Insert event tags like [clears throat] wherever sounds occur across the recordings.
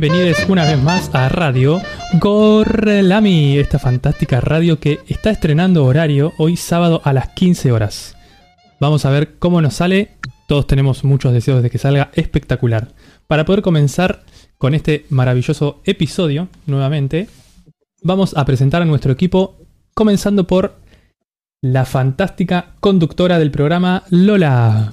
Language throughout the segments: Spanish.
bienvenidos una vez más a Radio Gorlami, esta fantástica radio que está estrenando horario hoy sábado a las 15 horas. Vamos a ver cómo nos sale, todos tenemos muchos deseos de que salga espectacular. Para poder comenzar con este maravilloso episodio, nuevamente, vamos a presentar a nuestro equipo, comenzando por la fantástica conductora del programa, Lola.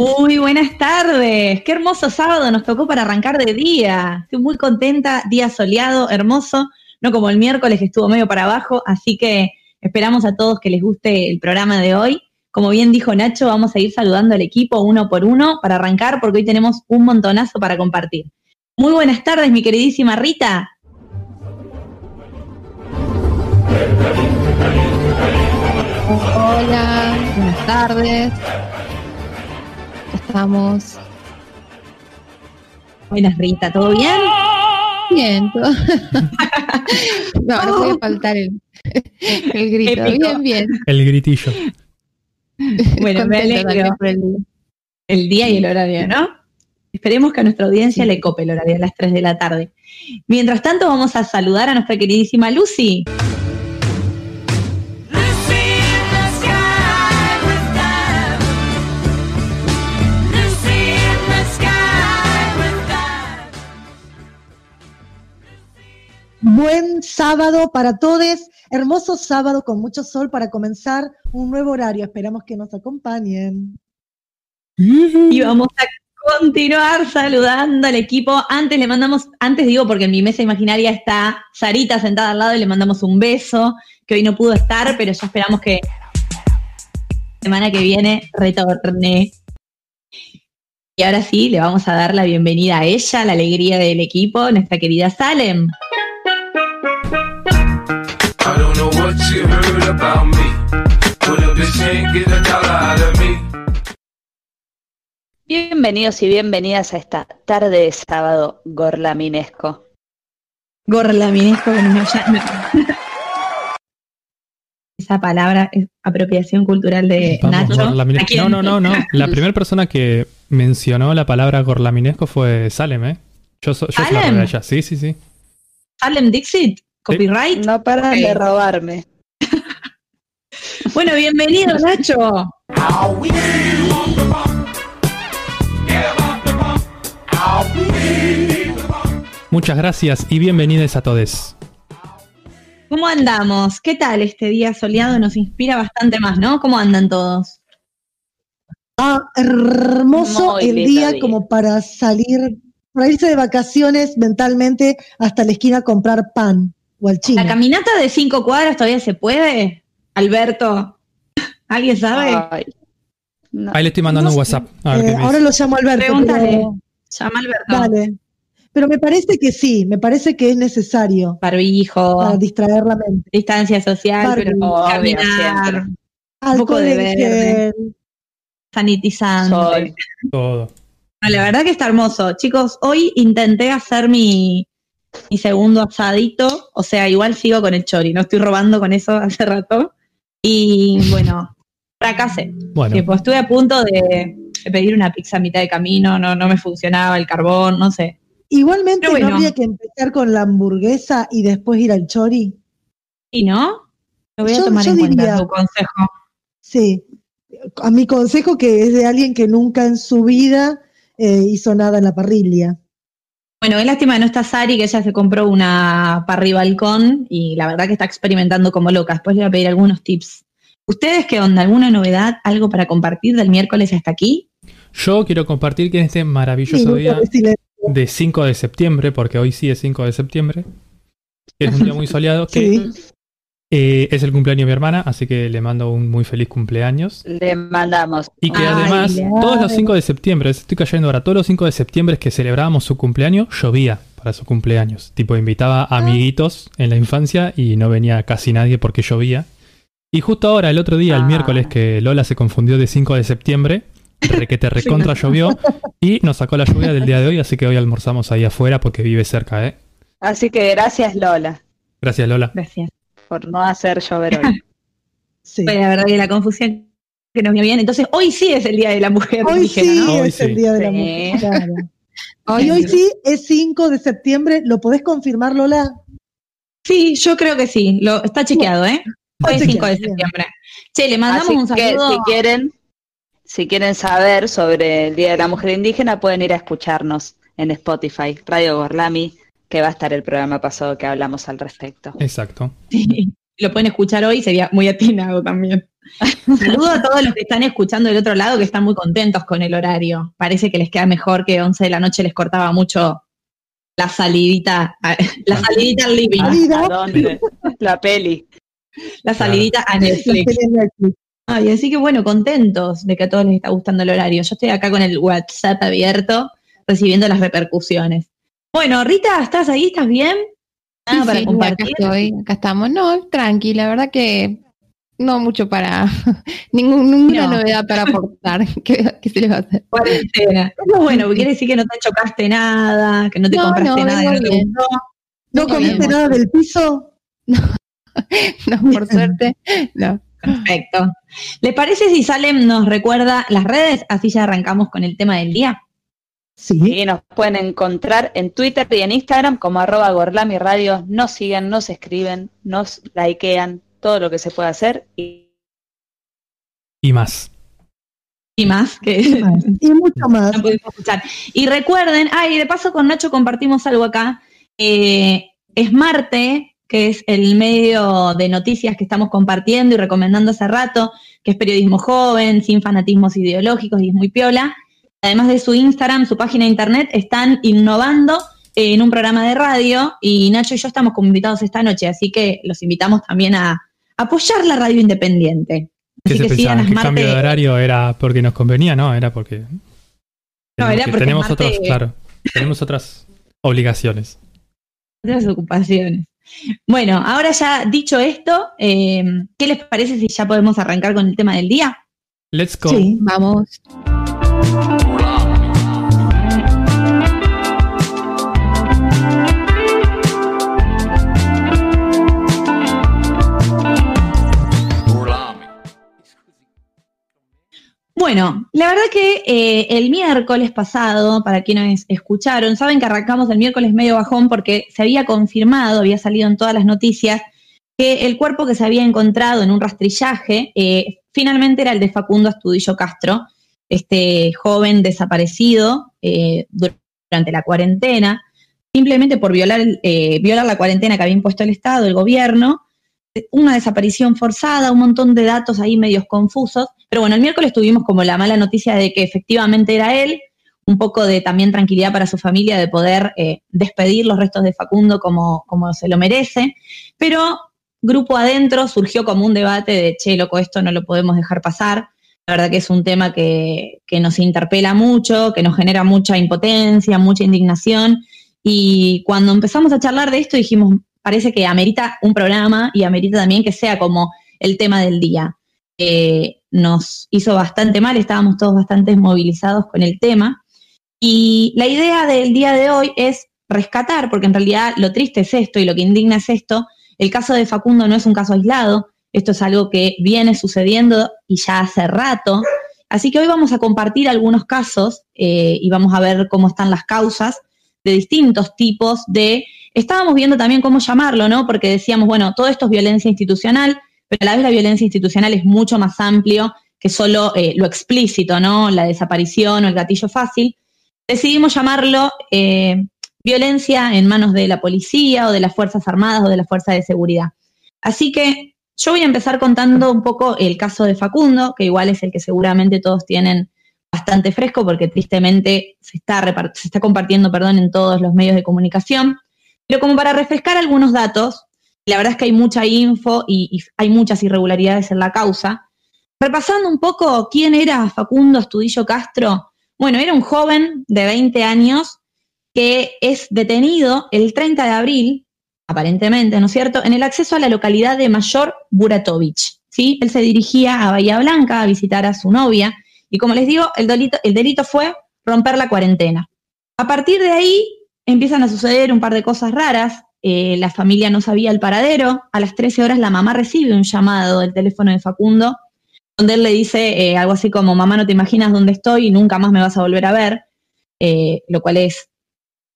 Muy buenas tardes, qué hermoso sábado nos tocó para arrancar de día. Estoy muy contenta, día soleado, hermoso, no como el miércoles que estuvo medio para abajo, así que esperamos a todos que les guste el programa de hoy. Como bien dijo Nacho, vamos a ir saludando al equipo uno por uno para arrancar porque hoy tenemos un montonazo para compartir. Muy buenas tardes, mi queridísima Rita. Hola, buenas tardes. Estamos. Buenas, Rita, ¿todo bien? Bien, todo. [laughs] no, no puede faltar el, el grito. Bien, bien. El gritillo. Bueno, me alegro. El día y el horario, ¿no? Esperemos que a nuestra audiencia le cope el horario a las 3 de la tarde. Mientras tanto, vamos a saludar a nuestra queridísima Lucy. Buen sábado para todos, hermoso sábado con mucho sol para comenzar un nuevo horario. Esperamos que nos acompañen. Y vamos a continuar saludando al equipo. Antes le mandamos, antes digo porque en mi mesa imaginaria está Sarita sentada al lado y le mandamos un beso, que hoy no pudo estar, pero ya esperamos que la semana que viene retorne. Y ahora sí, le vamos a dar la bienvenida a ella, la alegría del equipo, nuestra querida Salem. Bienvenidos y bienvenidas a esta tarde de sábado gorlaminesco. Gorlaminesco, Esa palabra es apropiación cultural de Nacho. No, no, no, no. La [laughs] primera persona que mencionó la palabra gorlaminesco fue Salem, ¿eh? Yo, yo soy la de ella. Sí, sí, sí. Salem Dixit, copyright. No paran de robarme. [laughs] bueno, bienvenido, Nacho. Muchas gracias y bienvenidos a todos. ¿Cómo andamos? ¿Qué tal este día soleado? Nos inspira bastante más, ¿no? ¿Cómo andan todos? Ah, hermoso el día, como para salir, para irse de vacaciones mentalmente hasta la esquina a comprar pan o al chino. ¿La caminata de cinco cuadras todavía se puede? Alberto, [laughs] ¿alguien sabe? Ahí le estoy mandando un WhatsApp. Eh, ahora lo llamo Alberto. Pregúntale. Llama Alberto. Dale. Pero me parece que sí, me parece que es necesario. Barbijo. Para distraer la mente. Distancia social, pero caminar. Un poco de verde. Sanitizante. Todo. la verdad que está hermoso. Chicos, hoy intenté hacer mi, mi segundo asadito. O sea, igual sigo con el chori. No estoy robando con eso hace rato. Y bueno, fracasé. Bueno. estuve a punto de, pedir una pizza a mitad de camino. No, no me funcionaba el carbón, no sé. Igualmente, ¿no habría que empezar con la hamburguesa y después ir al chori? ¿Y no? Lo voy a tomar en cuenta tu consejo. Sí, a mi consejo que es de alguien que nunca en su vida eh, hizo nada en la parrilla. Bueno, es lástima que no está Sari, que ella se compró una parrilla balcón y la verdad que está experimentando como loca. Después le voy a pedir algunos tips. ¿Ustedes qué onda? ¿Alguna novedad? ¿Algo para compartir del miércoles hasta aquí? Yo quiero compartir que en este maravilloso día de 5 de septiembre, porque hoy sí es 5 de septiembre, es un día muy soleado, [laughs] que eh, es el cumpleaños de mi hermana, así que le mando un muy feliz cumpleaños. Le mandamos. Y que además, todos los 5 de septiembre, estoy cayendo ahora, todos los 5 de septiembre que celebrábamos su cumpleaños, llovía para su cumpleaños. Tipo, invitaba a amiguitos en la infancia y no venía casi nadie porque llovía. Y justo ahora, el otro día, el miércoles, que Lola se confundió de 5 de septiembre, que te [laughs] recontra llovió [laughs] y nos sacó la lluvia del día de hoy, así que hoy almorzamos ahí afuera porque vive cerca, ¿eh? Así que gracias Lola. Gracias Lola. Gracias. Por no hacer llover hoy. [laughs] sí. la verdad que la confusión que nos viene bien. Entonces, hoy sí es el Día de la Mujer Hoy indígena, sí ¿no? Hoy es sí. el Día de la. Mujer. claro. [laughs] Hoy hoy sí es 5 de septiembre. ¿Lo podés confirmar, Lola? Sí, yo creo que sí. Lo, está chequeado, ¿eh? Hoy es Está 5 de septiembre. Che, le mandamos Así un que saludo. si quieren, si quieren saber sobre el Día de la Mujer Indígena, pueden ir a escucharnos en Spotify, Radio Gorlami, que va a estar el programa pasado que hablamos al respecto. Exacto. Sí, lo pueden escuchar hoy, sería muy atinado también. Saludo a todos los que están escuchando del otro lado que están muy contentos con el horario. Parece que les queda mejor que 11 de la noche les cortaba mucho la salidita, la salidita al living, ¿A, dónde? La peli. la salidita a Netflix. Ay, así que bueno, contentos de que a todos les está gustando el horario. Yo estoy acá con el WhatsApp abierto, recibiendo las repercusiones. Bueno, Rita, ¿estás ahí? ¿Estás bien? Sí, Nada para sí, compartir. acá estoy, acá estamos. No, tranqui, la verdad que no mucho para, [laughs] ninguna No. novedad para aportar. [laughs] ¿Qué, qué se le va a hacer? Cuarentena. Eso bueno, porque quiere decir que no te chocaste nada, que no te No, compraste no, nada, no te gustó. ¿No comiste nada del piso? [laughs] No, por suerte, no. Perfecto. ¿Les parece si Salem nos recuerda las redes? Así ya arrancamos con el tema del día. Sí. Y nos pueden encontrar en Twitter y en Instagram como arroba Gorlami Radio. Nos siguen, nos escriben, nos likean, todo lo que se puede hacer. Y Y más. Y más, Y que más. Y mucho más. no pudimos escuchar. Y recuerden, ay, de paso con Nacho compartimos algo acá. Eh, es Marte, que es el medio de noticias que estamos compartiendo y recomendando hace rato, que es periodismo joven, sin fanatismos ideológicos y es muy piola. Además de su Instagram, su página de internet, están innovando en un programa de radio y Nacho y yo estamos como invitados esta noche, así que los invitamos también a apoyar la radio independiente. ¿Qué Así se que pensaban? ¿Que Marte. cambio de horario era porque nos convenía? No, era porque. No, era que porque tenemos Marte- otros, claro. Tenemos otras obligaciones. otras ocupaciones. Bueno, ahora ya dicho esto, eh, ¿qué les parece si ya podemos arrancar con el tema del día? Let's go. Sí. Vamos. Bueno, la verdad que eh, el miércoles pasado, para quienes escucharon, saben que arrancamos el miércoles medio bajón porque se había confirmado, había salido en todas las noticias, que el cuerpo que se había encontrado en un rastrillaje eh, finalmente era el de Facundo Astudillo Castro, este joven desaparecido eh, durante la cuarentena, simplemente por violar, eh, violar la cuarentena que había impuesto el Estado, el gobierno, una desaparición forzada, un montón de datos ahí medios confusos. Pero bueno, el miércoles tuvimos como la mala noticia de que efectivamente era él, un poco de también tranquilidad para su familia de poder eh, despedir los restos de Facundo como, como se lo merece. Pero grupo adentro surgió como un debate de, che, loco, esto no lo podemos dejar pasar. La verdad que es un tema que, que nos interpela mucho, que nos genera mucha impotencia, mucha indignación. Y cuando empezamos a charlar de esto dijimos, parece que amerita un programa y amerita también que sea como el tema del día. Eh, nos hizo bastante mal, estábamos todos bastante movilizados con el tema. Y la idea del día de hoy es rescatar, porque en realidad lo triste es esto y lo que indigna es esto, el caso de Facundo no es un caso aislado, esto es algo que viene sucediendo y ya hace rato. Así que hoy vamos a compartir algunos casos eh, y vamos a ver cómo están las causas de distintos tipos de... Estábamos viendo también cómo llamarlo, ¿no? Porque decíamos, bueno, todo esto es violencia institucional, pero a la vez la violencia institucional es mucho más amplio que solo eh, lo explícito, ¿no? La desaparición o el gatillo fácil. Decidimos llamarlo eh, violencia en manos de la policía o de las Fuerzas Armadas o de la Fuerza de Seguridad. Así que yo voy a empezar contando un poco el caso de Facundo, que igual es el que seguramente todos tienen bastante fresco porque tristemente se está, se está compartiendo perdón, en todos los medios de comunicación. Pero como para refrescar algunos datos, la verdad es que hay mucha info y, hay muchas irregularidades en la causa. Repasando un poco quién era Facundo Astudillo Castro, bueno, era un joven de 20 años que es detenido el 30 de abril, aparentemente, ¿no es cierto?, en el acceso a la localidad de Mayor Buratovich. ¿sí? Él se dirigía a Bahía Blanca a visitar a su novia y como les digo, el delito, el delito fue romper la cuarentena. A partir de ahí empiezan a suceder un par de cosas raras. Eh, la familia no sabía el paradero. A las 13 horas la mamá recibe un llamado del teléfono de Facundo donde él le dice eh, algo así como, mamá, no te imaginas dónde estoy y nunca más me vas a volver a ver, eh, lo cual es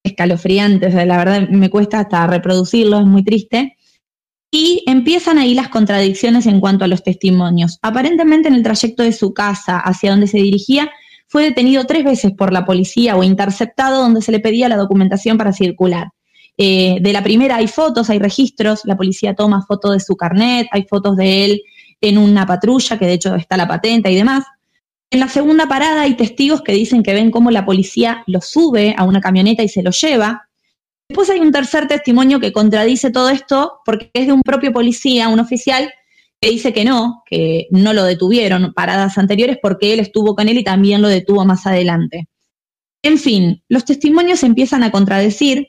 escalofriante, o sea, la verdad me cuesta hasta reproducirlo, es muy triste. Y empiezan ahí las contradicciones en cuanto a los testimonios. Aparentemente en el trayecto de su casa hacia donde se dirigía, fue detenido tres veces por la policía o interceptado donde se le pedía la documentación para circular. Eh, de la primera hay fotos, hay registros, la policía toma fotos de su carnet, hay fotos de él en una patrulla, que de hecho está la patente y demás. En la segunda parada hay testigos que dicen que ven cómo la policía lo sube a una camioneta y se lo lleva. Después hay un tercer testimonio que contradice todo esto porque es de un propio policía, un oficial, que dice que no, que no lo detuvieron paradas anteriores porque él estuvo con él y también lo detuvo más adelante. En fin, los testimonios empiezan a contradecir.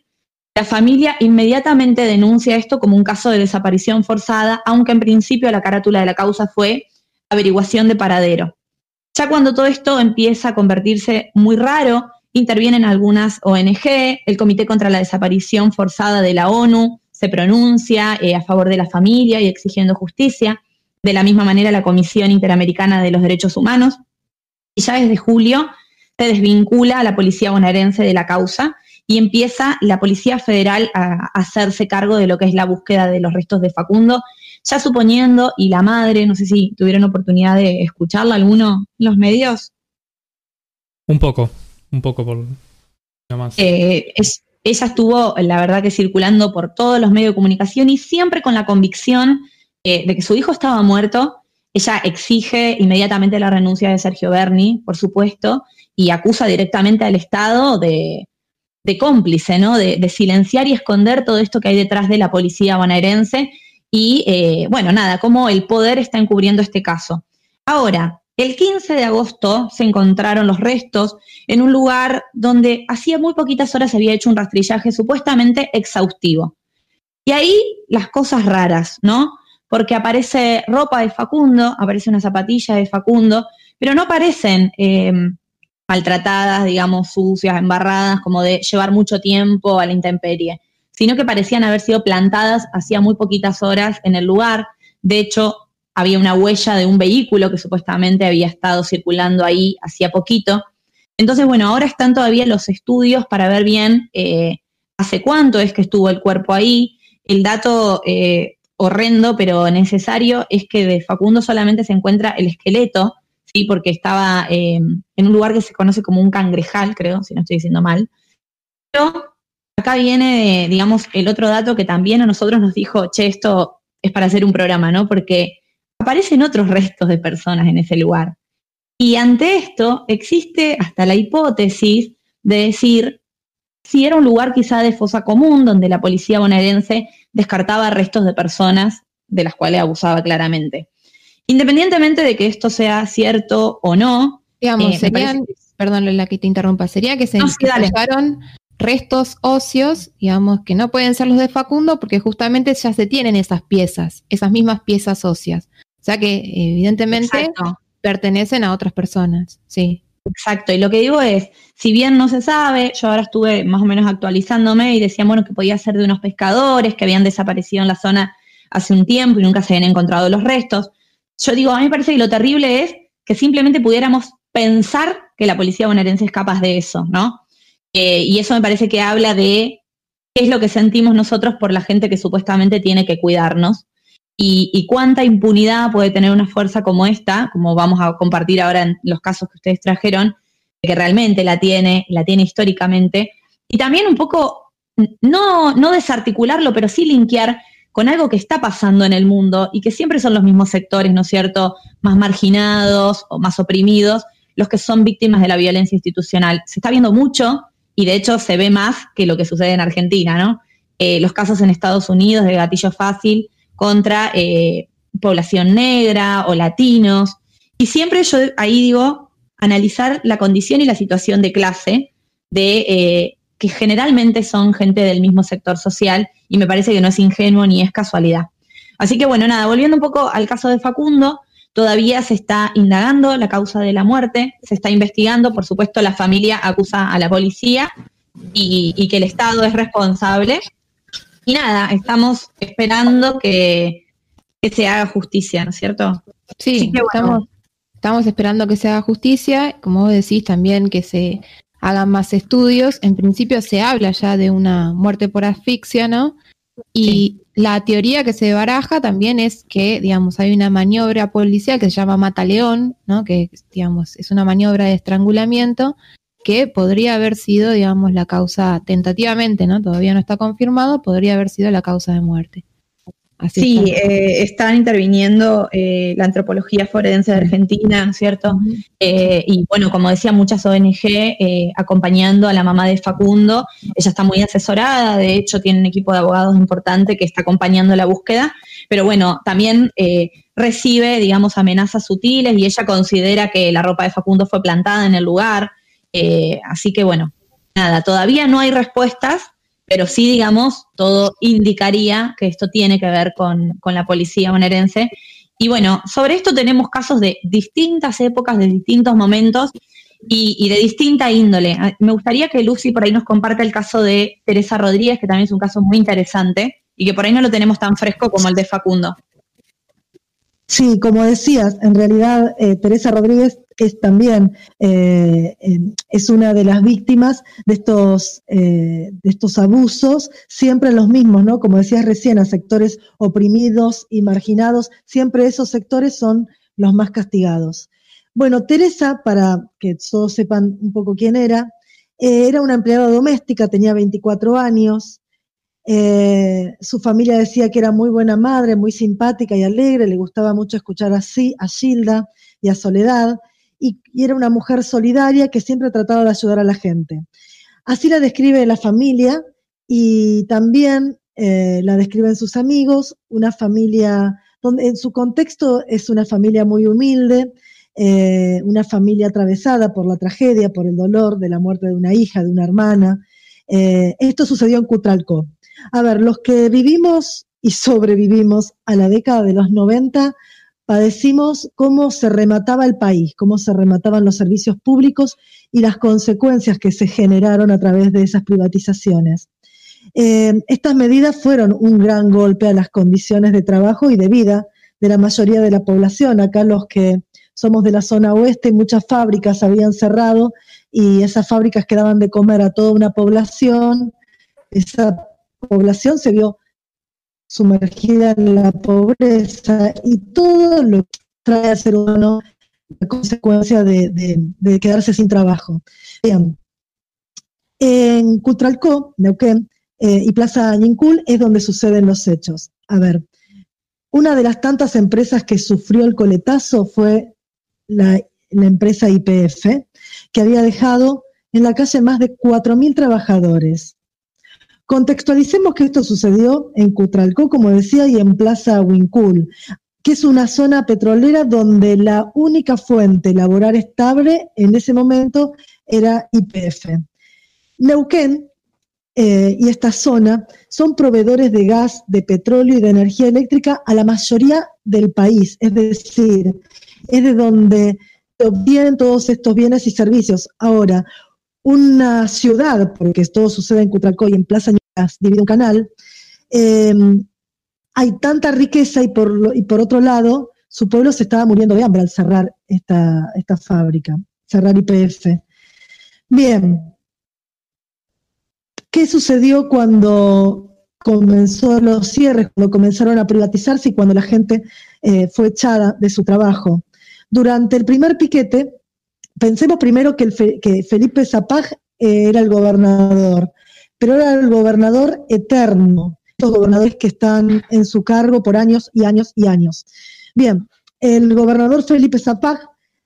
La familia inmediatamente denuncia esto como un caso de desaparición forzada, aunque en principio la carátula de la causa fue averiguación de paradero. Ya cuando todo esto empieza a convertirse muy raro, intervienen algunas ONG, el Comité contra la Desaparición Forzada de la ONU se pronuncia eh, a favor de la familia y exigiendo justicia, de la misma manera la Comisión Interamericana de los Derechos Humanos, y ya desde julio se desvincula a la policía bonaerense de la causa y empieza la Policía Federal a hacerse cargo de lo que es la búsqueda de los restos de Facundo, ya suponiendo, y la madre, no sé si tuvieron oportunidad de escucharla alguno en los medios. Un poco, un poco por más. Eh, ella estuvo, la verdad, que circulando por todos los medios de comunicación y siempre con la convicción eh, de que su hijo estaba muerto. Ella exige inmediatamente la renuncia de Sergio Berni, por supuesto, y acusa directamente al Estado de, de cómplice, ¿no? De, silenciar y esconder todo esto que hay detrás de la policía bonaerense. Y eh, bueno, nada, cómo el poder está encubriendo este caso. Ahora, el 15 de agosto se encontraron los restos en un lugar donde hacía muy poquitas horas se había hecho un rastrillaje supuestamente exhaustivo. Y ahí las cosas raras, ¿no? Porque aparece ropa de Facundo, aparece una zapatilla de Facundo, pero no aparecen eh, maltratadas, digamos, sucias, embarradas, como de llevar mucho tiempo a la intemperie, sino que parecían haber sido plantadas hacía muy poquitas horas en el lugar. De hecho, había una huella de un vehículo que supuestamente había estado circulando ahí hacía poquito. Entonces, bueno, ahora están todavía los estudios para ver bien eh, hace cuánto es que estuvo el cuerpo ahí. El dato eh, horrendo, pero necesario, es que de Facundo solamente se encuentra el esqueleto, porque estaba eh, en un lugar que se conoce como un cangrejal, creo, si no estoy diciendo mal. Pero acá viene, digamos, el otro dato que también a nosotros nos dijo, che, esto es para hacer un programa, ¿no? Porque aparecen otros restos de personas en ese lugar. Y ante esto existe hasta la hipótesis de decir si era un lugar quizá de fosa común donde la policía bonaerense descartaba restos de personas de las cuales abusaba claramente. Independientemente de que esto sea cierto o no. Digamos, eh, serían, perdón la que te interrumpa, sería que se no, restos óseos, digamos, que no pueden ser los de Facundo porque justamente ya se tienen esas piezas, esas mismas piezas óseas. O sea que evidentemente pertenecen a otras personas, sí. Exacto, y lo que digo es, si bien no se sabe, yo ahora estuve más o menos actualizándome y decían, bueno, que podía ser de unos pescadores que habían desaparecido en la zona hace un tiempo y nunca se habían encontrado los restos yo digo, a mí me parece que lo terrible es que simplemente pudiéramos pensar que la policía bonaerense es capaz de eso, ¿no? Eh, y eso me parece que habla de qué es lo que sentimos nosotros por la gente que supuestamente tiene que cuidarnos y, cuánta impunidad puede tener una fuerza como esta, como vamos a compartir ahora en los casos que ustedes trajeron, que realmente la tiene, la tiene históricamente, y también un poco, no, no desarticularlo, pero sí linkear con algo que está pasando en el mundo y que siempre son los mismos sectores, ¿no es cierto?, más marginados o más oprimidos, los que son víctimas de la violencia institucional. Se está viendo mucho y de hecho se ve más que lo que sucede en Argentina, ¿no? Eh, los casos en Estados Unidos de gatillo fácil contra eh, población negra o latinos. Y siempre yo ahí digo, analizar la condición y la situación de clase de eh, que generalmente son gente del mismo sector social y me parece que no es ingenuo ni es casualidad. Así que bueno, nada, volviendo un poco al caso de Facundo, todavía se está indagando la causa de la muerte, se está investigando, por supuesto la familia acusa a la policía y, que el Estado es responsable. Y nada, estamos esperando que, se haga justicia, ¿no es cierto? Sí, estamos, estamos esperando que se haga justicia, como vos decís también que se hagan más estudios. En principio se habla ya de una muerte por asfixia, ¿no? Y la teoría que se baraja también es que, digamos, hay una maniobra policial que se llama Mataleón, ¿no? Que, digamos, es una maniobra de estrangulamiento que podría haber sido, digamos, la causa, tentativamente, ¿no? Todavía no está confirmado, podría haber sido la causa de muerte sí, eh, están interviniendo eh, la antropología forense de Argentina, ¿cierto? Eh, y bueno, como decía, muchas ONG acompañando a la mamá de Facundo. Ella está muy asesorada, de hecho tiene un equipo de abogados importante que está acompañando la búsqueda, pero bueno, también recibe, digamos, amenazas sutiles y ella considera que la ropa de Facundo fue plantada en el lugar. así que bueno, nada, todavía no hay respuestas, pero sí, digamos, todo indicaría que esto tiene que ver con, la policía bonaerense. Y bueno, sobre esto tenemos casos de distintas épocas, de distintos momentos y, de distinta índole. Ah, me gustaría que Lucy por ahí nos comparta el caso de Teresa Rodríguez, que también es un caso muy interesante y que por ahí no lo tenemos tan fresco como el de Facundo. Sí, como decías, en realidad eh, Teresa Rodríguez es también eh, es una de las víctimas de estos, eh, de estos abusos, siempre los mismos, ¿no? Como decías recién, a sectores oprimidos y marginados, siempre esos sectores son los más castigados. Bueno, Teresa, para que todos sepan un poco quién era, eh, era una empleada doméstica, tenía 24 años, su familia decía que era muy buena madre, muy simpática y alegre, le gustaba mucho escuchar así a Gilda y a Soledad, y, era una mujer solidaria que siempre trataba de ayudar a la gente. Así la describe la familia y también eh, la describen sus amigos, una familia donde en su contexto es una familia muy humilde, eh, una familia atravesada por la tragedia, por el dolor de la muerte de una hija, de una hermana. Eh, esto sucedió en Cutralcó. A ver, los que vivimos y sobrevivimos a la década de los 90, padecimos cómo se remataba el país, cómo se remataban los servicios públicos y las consecuencias que se generaron a través de esas privatizaciones. Eh, estas medidas fueron un gran golpe a las condiciones de trabajo y de vida de la mayoría de la población. Acá los que somos de la zona oeste, muchas fábricas habían cerrado y esas fábricas quedaban de comer a toda una población. Esa población se vio sumergida en la pobreza y todo lo que trae al ser humano la consecuencia de, quedarse sin trabajo. Bien. En Cutralcó, Neuquén eh, y Plaza Ñincul es donde suceden los hechos. A ver, una de las tantas empresas que sufrió el coletazo fue la, la empresa IPF, que había dejado en la calle más de 4.000 trabajadores. Contextualicemos que esto sucedió en Cutralcó, como decía, y en Plaza Huincul, que es una zona petrolera donde la única fuente laboral estable en ese momento era IPF. Neuquén eh, y esta zona son proveedores de gas, de petróleo y de energía eléctrica a la mayoría del país, es decir, es de donde obtienen todos estos bienes y servicios. Ahora, una ciudad, porque todo sucede en Cutralcó y en Plaza Ñuñas, divide un canal, em, hay tanta riqueza y por, y por otro lado, su pueblo se estaba muriendo de hambre al cerrar esta, esta fábrica, cerrar IPF. Bien, ¿qué sucedió cuando comenzó los cierres, cuando comenzaron a privatizarse y cuando la gente eh, fue echada de su trabajo? Durante el primer piquete, pensemos primero que, Felipe Zapag eh, era el gobernador, pero era el gobernador eterno, estos gobernadores que están en su cargo por años y años y años. Bien, el gobernador Felipe Zapag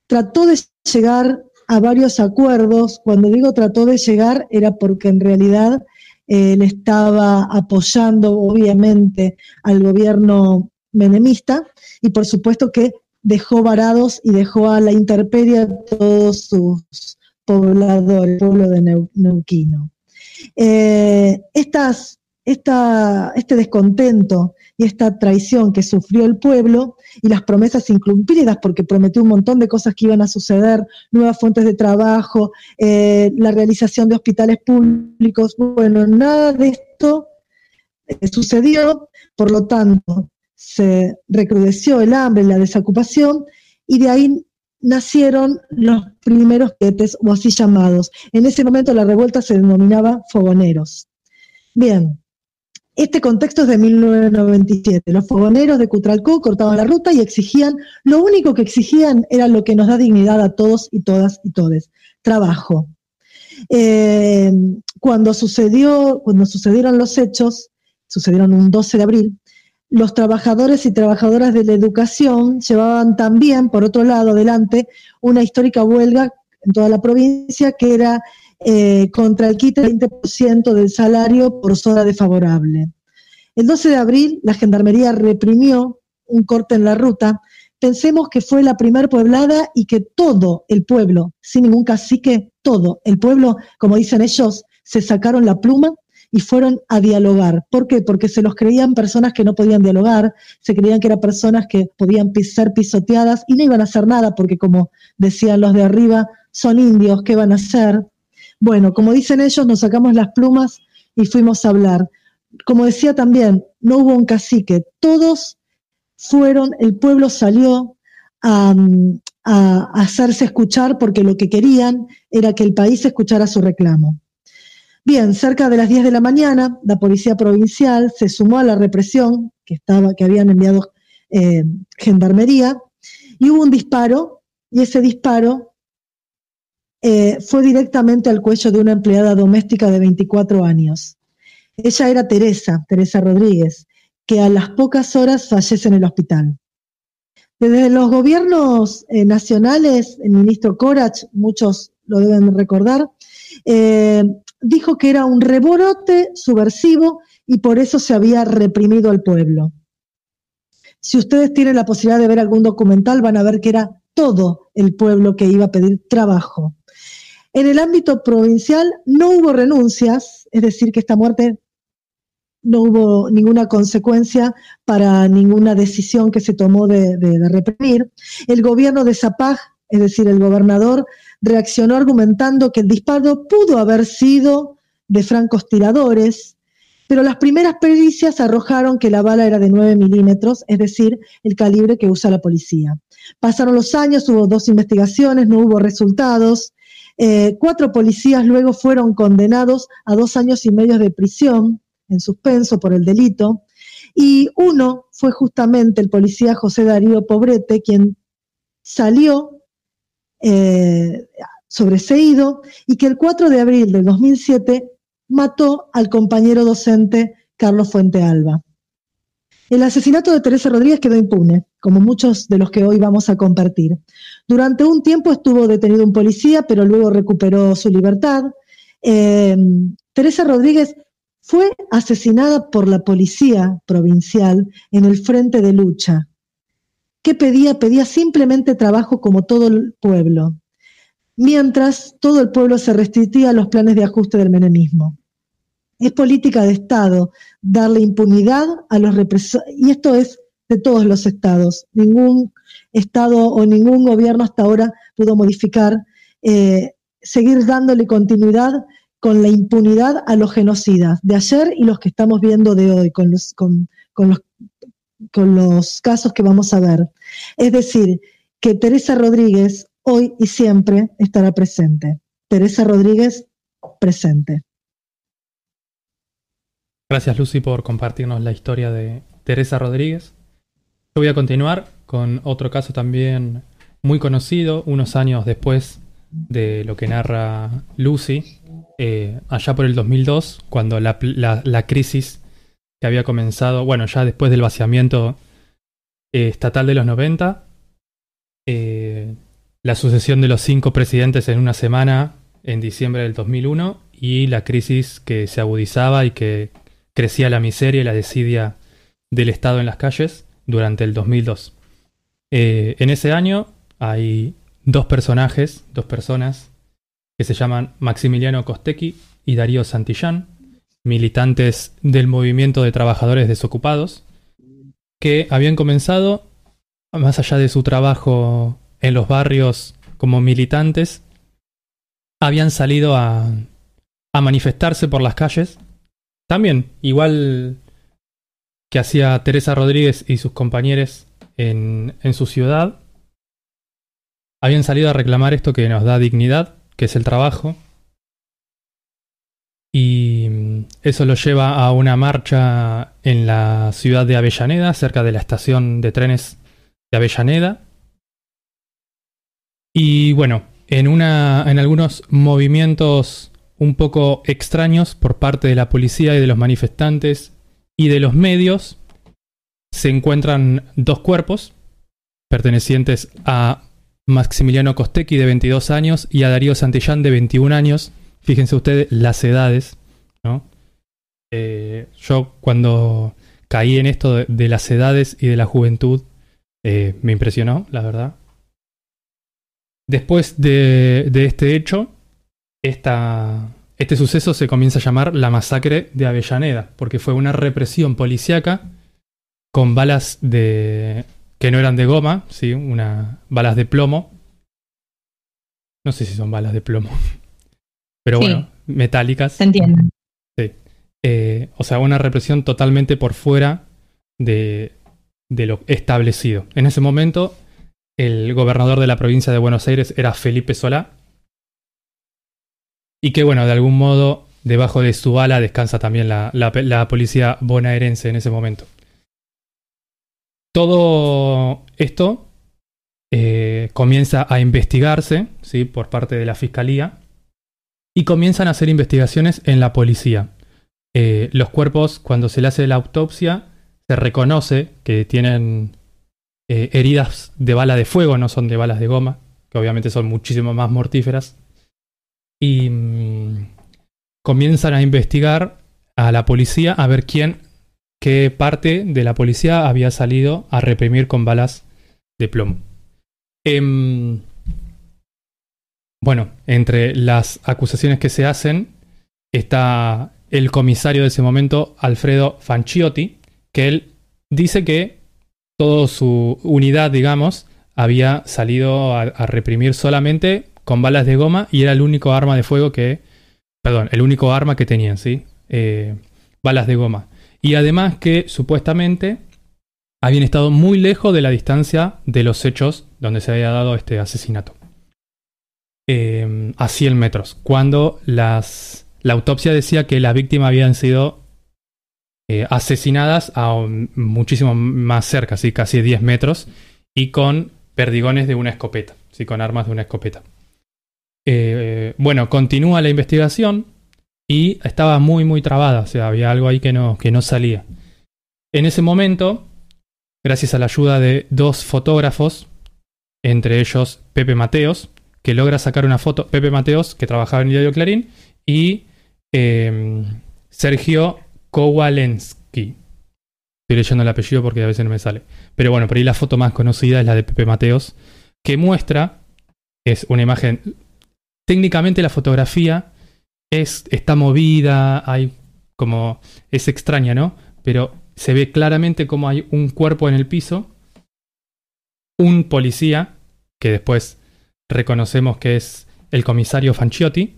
trató de llegar a varios acuerdos. Cuando digo trató de llegar era porque en realidad eh, él estaba apoyando obviamente al gobierno menemista y por supuesto que dejó varados y dejó a la intemperie a todos sus pobladores, el pueblo de Neuquino. Eh, estas, este descontento y esta traición que sufrió el pueblo y las promesas incumplidas, porque prometió un montón de cosas que iban a suceder, nuevas fuentes de trabajo, eh, la realización de hospitales públicos, bueno, nada de esto eh, sucedió, por lo tanto, se recrudeció el hambre, la desocupación, y de ahí nacieron los primeros quetes, o así llamados. En ese momento la revuelta se denominaba fogoneros. Bien, este contexto es de 1997. Los fogoneros de Cutralcó cortaban la ruta y exigían, lo único que exigían era lo que nos da dignidad a todos y todas y todes, trabajo. Eh, cuando, sucedió, cuando sucedieron los hechos, sucedieron un 12 de abril, los trabajadores y trabajadoras de la educación llevaban también, por otro lado, adelante, una histórica huelga en toda la provincia que era eh, contra el quite del 20% del salario por zona desfavorable. El 12 de abril, la Gendarmería reprimió un corte en la ruta. Pensemos que fue la primer poblada y que todo el pueblo, sin ningún cacique, todo el pueblo, como dicen ellos, se sacaron la pluma y fueron a dialogar. ¿Por qué? Porque se los creían personas que no podían dialogar, se creían que eran personas que podían ser pisoteadas y no iban a hacer nada porque, como decían los de arriba, son indios, ¿qué van a hacer? Bueno, como dicen ellos, nos sacamos las plumas y fuimos a hablar. Como decía también, no hubo un cacique, todos fueron, el pueblo salió a, hacerse escuchar porque lo que querían era que el país escuchara su reclamo. Bien, cerca de las 10 de la mañana, la policía provincial se sumó a la represión que, estaba, que habían enviado eh, gendarmería y hubo un disparo y ese disparo eh, fue directamente al cuello de una empleada doméstica de 24 años. Ella era Teresa, Teresa Rodríguez, que a las pocas horas fallece en el hospital. Desde los gobiernos eh, nacionales, el ministro Corach, muchos lo deben recordar, eh, dijo que era un reborote subversivo y por eso se había reprimido al pueblo. Si ustedes tienen la posibilidad de ver algún documental, van a ver que era todo el pueblo que iba a pedir trabajo. En el ámbito provincial no hubo renuncias, es decir, que esta muerte no hubo ninguna consecuencia para ninguna decisión que se tomó de, reprimir. El gobierno de Zapag, es decir, el gobernador, reaccionó argumentando que el disparo pudo haber sido de francos tiradores, pero las primeras pericias arrojaron que la bala era de 9 milímetros, es decir, el calibre que usa la policía. Pasaron los años, hubo dos investigaciones, no hubo resultados, eh, cuatro policías luego fueron condenados a dos años y medio de prisión en suspenso por el delito. Y uno fue justamente el policía José Darío Pobrete, quien salió eh, sobreseído y que el 4 de abril del 2007 mató al compañero docente Carlos Fuente Alba. El asesinato de Teresa Rodríguez quedó impune, como muchos de los que hoy vamos a compartir. Durante un tiempo estuvo detenido un policía, pero luego recuperó su libertad. Eh, Teresa Rodríguez fue asesinada por la policía provincial en el frente de lucha. ¿Qué pedía? Pedía simplemente trabajo como todo el pueblo, mientras todo el pueblo se resistía a los planes de ajuste del menemismo. Es política de Estado darle impunidad a los represores, y esto es de todos los estados. Ningún estado o ningún gobierno hasta ahora pudo modificar, eh, seguir dándole continuidad con la impunidad a los genocidas de ayer y los que estamos viendo de hoy, con los, con, los, con los casos que vamos a ver. Es decir, que Teresa Rodríguez hoy y siempre estará presente. Teresa Rodríguez presente. Gracias Lucy por compartirnos la historia de Teresa Rodríguez. Yo voy a continuar con otro caso también muy conocido, unos años después de lo que narra Lucy, eh, allá por el 2002, cuando la, crisis que había comenzado, bueno, ya después del vaciamiento eh, estatal de los 90, eh, la sucesión de los cinco presidentes en una semana en diciembre del 2001 y la crisis que se agudizaba y que crecía la miseria y la desidia del Estado en las calles durante el 2002. Eh, en ese año hay dos personajes, dos personas, que se llaman Maximiliano Costecchi y Darío Santillán, militantes del movimiento de trabajadores desocupados, que habían comenzado, más allá de su trabajo en los barrios como militantes, habían salido a, a manifestarse por las calles también, igual que hacía Teresa Rodríguez y sus compañeros en, su ciudad, habían salido a reclamar esto que nos da dignidad, que es el trabajo. Y mm, eso lo lleva a una marcha en la ciudad de Avellaneda, cerca de la estación de trenes de Avellaneda. Y bueno, en, una, en algunos movimientos un poco extraños por parte de la policía y de los manifestantes y de los medios, se encuentran dos cuerpos pertenecientes a Maximiliano Costecchi de 22 años y a Darío Santillán de 21 años. Fíjense ustedes las edades, ¿no? Eh, yo cuando caí en esto de, las edades y de la juventud, eh, me impresionó, la verdad. Después de, este hecho, este suceso se comienza a llamar la masacre de Avellaneda, porque fue una represión policíaca con balas de, que no eran de goma, ¿sí? Balas de plomo. No sé si son balas de plomo. [laughs] Pero bueno, metálicas. Se entiende. Sí. Eh, o sea, una represión totalmente por fuera de, de lo establecido. En ese momento, el gobernador de la provincia de Buenos Aires era Felipe Solá. Y que bueno, de algún modo, debajo de su bala descansa también la, la policía bonaerense en ese momento. Todo esto eh, comienza a investigarse ¿sí? por parte de la fiscalía y comienzan a hacer investigaciones en la policía. Eh, los cuerpos, cuando se le hace la autopsia, se reconoce que tienen eh, heridas de bala de fuego, no son de balas de goma, que obviamente son muchísimo más mortíferas. Y mm, comienzan a investigar a la policía a ver quién que parte de la policía había salido a reprimir con balas de plomo. Em, bueno, entre las acusaciones que se hacen está el comisario de ese momento, Alfredo Fanciotti, que él dice que toda su unidad, digamos, había salido a, reprimir solamente con balas de goma y era el único arma de fuego que, perdón, el único arma que tenían, ¿sí? Eh, balas de goma. Y además que supuestamente habían estado muy lejos de la distancia de los hechos donde se había dado este asesinato. Em, a 100 metros. Cuando la autopsia decía que las víctimas habían sido eh, asesinadas a muchísimo más cerca, ¿sí? casi 10 metros, y con perdigones de una escopeta, ¿sí? con armas de una escopeta. Eh, bueno, continúa la investigación y estaba muy, muy trabada, o sea, había algo ahí que no, que no salía. En ese momento, gracias a la ayuda de dos fotógrafos, entre ellos Pepe Mateos, que logra sacar una foto, Pepe Mateos, que trabajaba en el diario Clarín, y em, Sergio Kowalensky. Estoy leyendo el apellido porque a veces no me sale. Pero bueno, por ahí la foto más conocida es la de Pepe Mateos, que muestra, es una imagen, técnicamente la fotografía es, está movida, hay como, es extraña, ¿no? Pero se ve claramente como hay un cuerpo en el piso, un policía, que después reconocemos que es el comisario Fanciotti,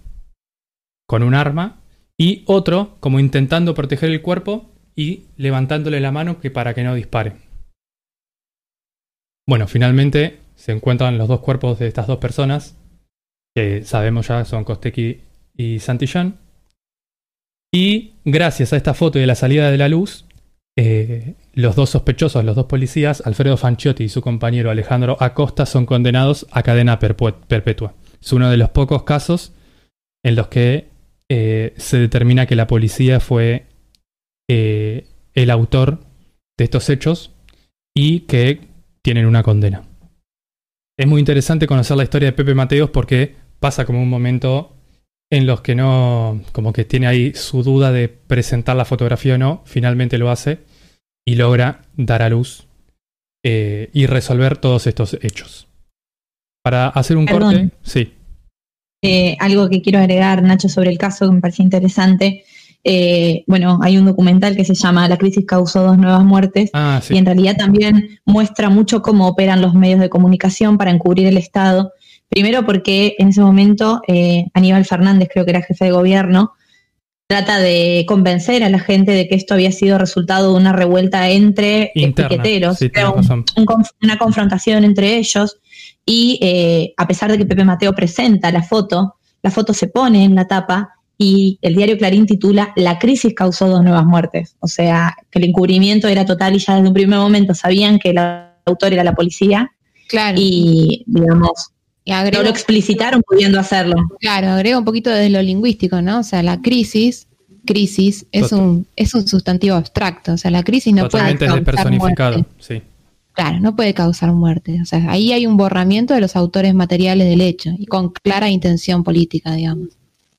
con un arma, y otro como intentando proteger el cuerpo y levantándole la mano que para que no dispare. Bueno, finalmente se encuentran los dos cuerpos de estas dos personas, que sabemos ya son Kosteki y Santillán. Y gracias a esta foto y a la salida de la luz, eh, los dos sospechosos, los dos policías, Alfredo Fanciotti y su compañero Alejandro Acosta, son condenados a cadena perpetua. Es uno de los pocos casos en los que eh, se determina que la policía fue eh, el autor de estos hechos y que tienen una condena. Es muy interesante conocer la historia de Pepe Mateos porque pasa como un momento en los que no, como que tiene ahí su duda de presentar la fotografía o no, finalmente lo hace y logra dar a luz eh, y resolver todos estos hechos. Para hacer un corte, sí. Eh, algo que quiero agregar, Nacho, sobre el caso que me parece interesante. Eh, bueno, hay un documental que se llama La crisis causó dos nuevas muertes ah, y en realidad también muestra mucho cómo operan los medios de comunicación para encubrir el Estado Primero porque en ese momento eh, Aníbal Fernández, creo que era jefe de gobierno, trata de convencer a la gente de que esto había sido resultado de una revuelta entre piqueteros, una confrontación entre ellos. Y eh, a pesar de que Pepe Mateo presenta la foto, la foto se pone en la tapa y el diario Clarín titula La crisis causó dos nuevas muertes. O sea, que el encubrimiento era total y ya desde un primer momento sabían que el autor era la policía. Claro. Y, digamos, Y no lo explicitaron pudiendo hacerlo. claro, agrego un poquito desde lo lingüístico, ¿no? O sea, la crisis, crisis, es Total. un, es un sustantivo abstracto. O sea, la crisis no Totalmente puede causar muerte. Sí. Claro, no puede causar muerte. O sea, ahí hay un borramiento de los autores materiales del hecho y con clara intención política, digamos.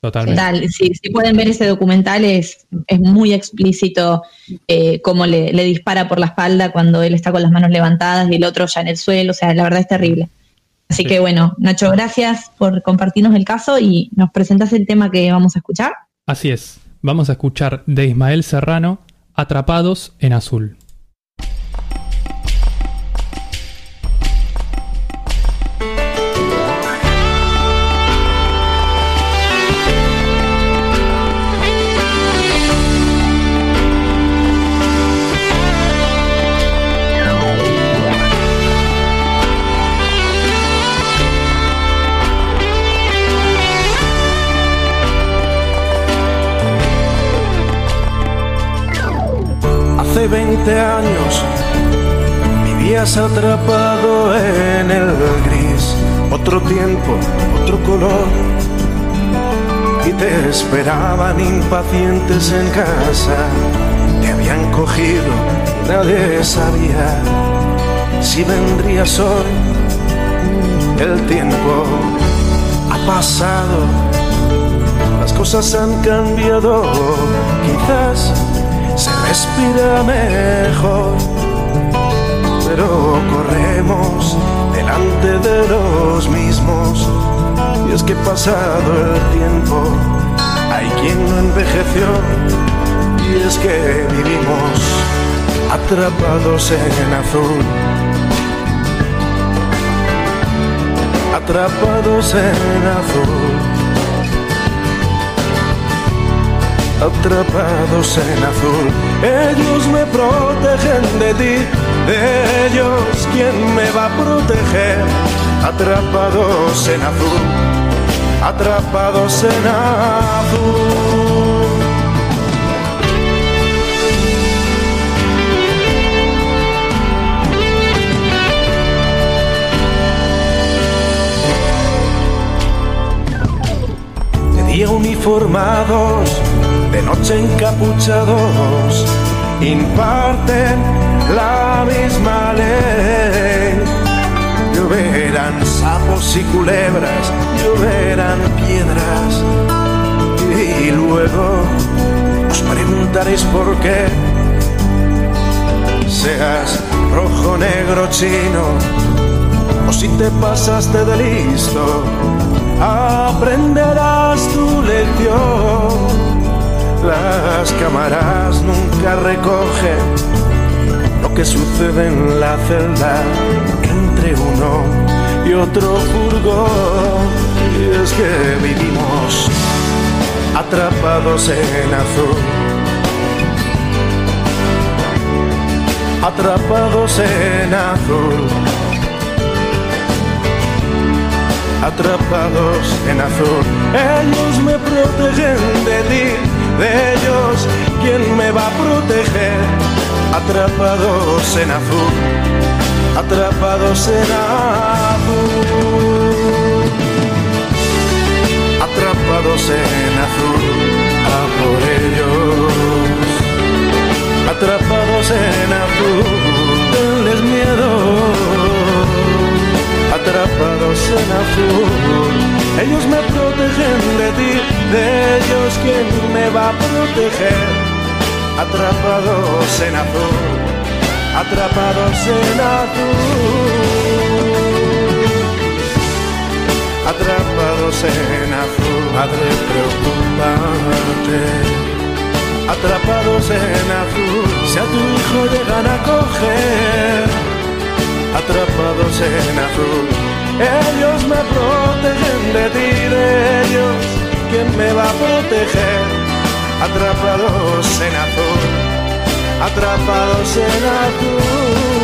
Totalmente. Tal, si, si pueden ver ese documental, es, es muy explícito eh, cómo le, le dispara por la espalda cuando él está con las manos levantadas y el otro ya en el suelo. O sea, la verdad es terrible. Así Sí. que bueno, Nacho, gracias por compartirnos el caso y nos presentas el tema que vamos a escuchar. Así es. Vamos a escuchar de Ismael Serrano, Atrapados en Azul. Hace 20 años vivías atrapado en el gris, otro tiempo, otro color. Y te esperaban impacientes en casa, te habían cogido nadie sabía si vendrías hoy. El tiempo ha pasado, las cosas han cambiado, quizás se respira mejor, pero corremos delante de los mismos. Y es que pasado el tiempo, hay quien no envejeció, y es que vivimos atrapados en azul. Atrapados en azul. Atrapados en azul. Ellos me protegen de ti, de ellos, ¿quién me va a proteger? Atrapados en azul, atrapados en azul. Uniformados, de noche encapuchados, imparten la misma ley. Lloverán sapos y culebras, lloverán piedras, y luego os preguntaréis por qué. Seas rojo, negro, chino, o si te pasaste de listo, aprenderás tu lección. Las cámaras nunca recogen lo que sucede en la celda entre uno y otro furgón. Y es que vivimos atrapados en azul. Atrapados en azul. atrapados en azul. Ellos me protegen de ti, de ellos, ¿quién me va a proteger? Atrapados en azul, atrapados en azul. Atrapados en azul, a por ellos. Atrapados en azul, denles miedo atrapados en azul. Ellos me protegen de ti, de ellos quién me va a proteger. Atrapados en azul, atrapados en azul. Atrapados en azul, madre preocupante. Atrapados en azul, si a tu hijo llegan a coger atrapados en azul. Ellos me protegen de ti, de ellos, ¿quién me va a proteger? Atrapados en azul, atrapados en azul.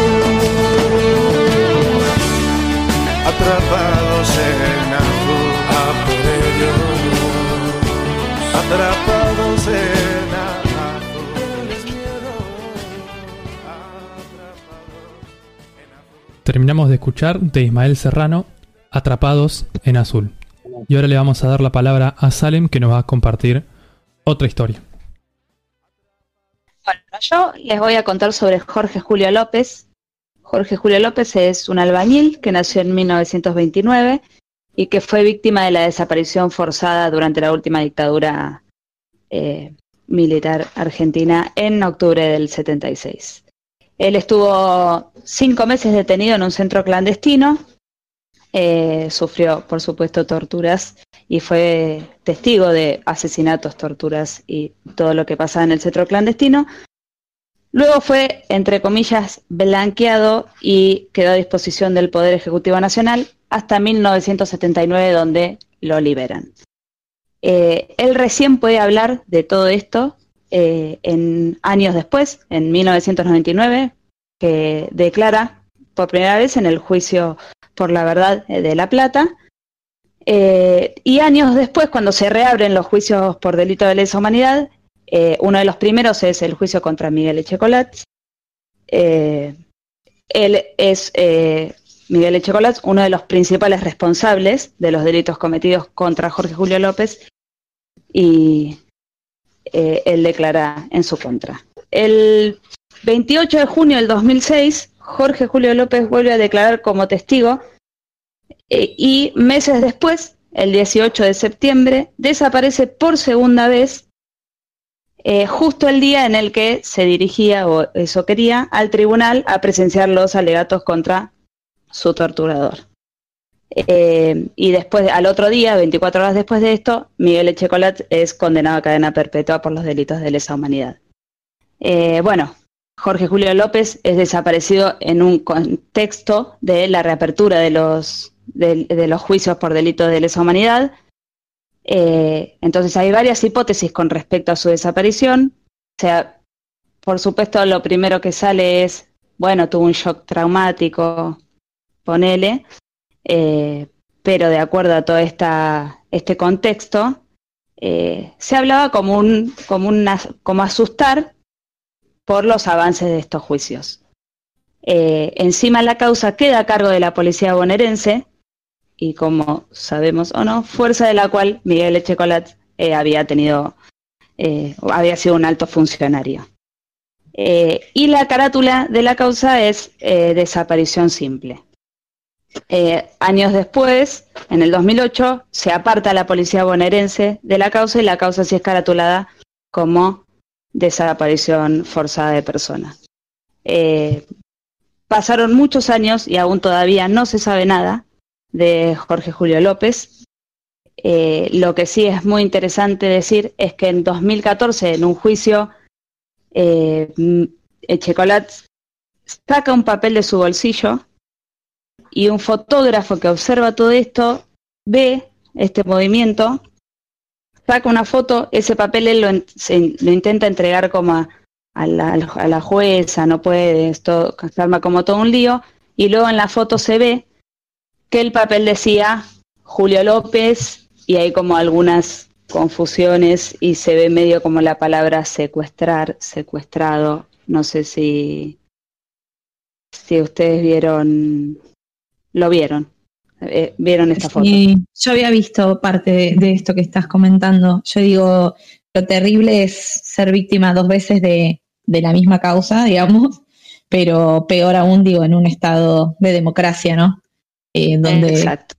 atrapados en azul, a por ello, atrapados en azul. Es miedo, atrapados en azul. Terminamos de escuchar de Ismael Serrano, Atrapados en Azul. Y ahora le vamos a dar la palabra a Salem que nos va a compartir otra historia. Yo les voy a contar sobre Jorge Julio López. Jorge Julio López es un albañil que nació en 1929 y que fue víctima de la desaparición forzada durante la última dictadura eh, militar argentina en octubre del 76. Él estuvo cinco meses detenido en un centro clandestino, eh, sufrió, por supuesto, torturas y fue testigo de asesinatos, torturas y todo lo que pasaba en el centro clandestino. Luego fue, entre comillas, blanqueado y quedó a disposición del Poder Ejecutivo Nacional hasta 1979, donde lo liberan. Eh, él recién puede hablar de todo esto eh, en años después, en 1999, que declara por primera vez en el juicio por la verdad de La Plata. Eh, y años después, cuando se reabren los juicios por delito de lesa humanidad, eh, uno de los primeros es el juicio contra Miguel Echecolat. Eh, él es Miguel Echecolat, uno de los principales responsables de los delitos cometidos contra Jorge Julio López, y él declara en su contra. El 28 de junio del 2006, Jorge Julio López vuelve a declarar como testigo y meses después, el 18 de septiembre, desaparece por segunda vez eh, justo el día en el que se dirigía, o eso quería, al tribunal a presenciar los alegatos contra su torturador. Eh, y después, al otro día, 24 horas después de esto, Miguel Echecolat es condenado a cadena perpetua por los delitos de lesa humanidad. Eh, bueno, Jorge Julio López es desaparecido en un contexto de la reapertura de los, de, los juicios por delitos de lesa humanidad, eh, entonces hay varias hipótesis con respecto a su desaparición. O sea, por supuesto, lo primero que sale es, bueno, tuvo un shock traumático, ponele, eh, pero de acuerdo a todo esta, este contexto, eh, se hablaba como, un, como, una, como asustar por los avances de estos juicios. encima la causa queda a cargo de la policía bonaerense, y como sabemos o no, fuerza de la cual Miguel Echecolat eh, había tenido, eh, había sido un alto funcionario. Eh, y la carátula de la causa es eh, desaparición simple. años después, en el 2008, se aparta la policía bonaerense de la causa y la causa sí es caratulada como desaparición forzada de personas. pasaron muchos años y aún todavía no se sabe nada de Jorge Julio López. Eh, lo que sí es muy interesante decir es que en 2014, en un juicio, eh, Echecolat saca un papel de su bolsillo y un fotógrafo que observa todo esto ve este movimiento, saca una foto, ese papel él lo, se, lo intenta entregar como a, la, a, la, jueza, no puede, esto se arma como todo un lío, y luego en la foto se ve que el papel decía Julio López y hay como algunas confusiones y se ve medio como la palabra secuestrar, secuestrado. No sé si, si ustedes vieron, lo vieron, eh, vieron esta foto. Sí, yo había visto parte de, de, esto que estás comentando. Yo digo, lo terrible es ser víctima dos veces de, de la misma causa, [laughs] digamos, pero peor aún, digo, en un estado de democracia, ¿no? eh, donde Exacto.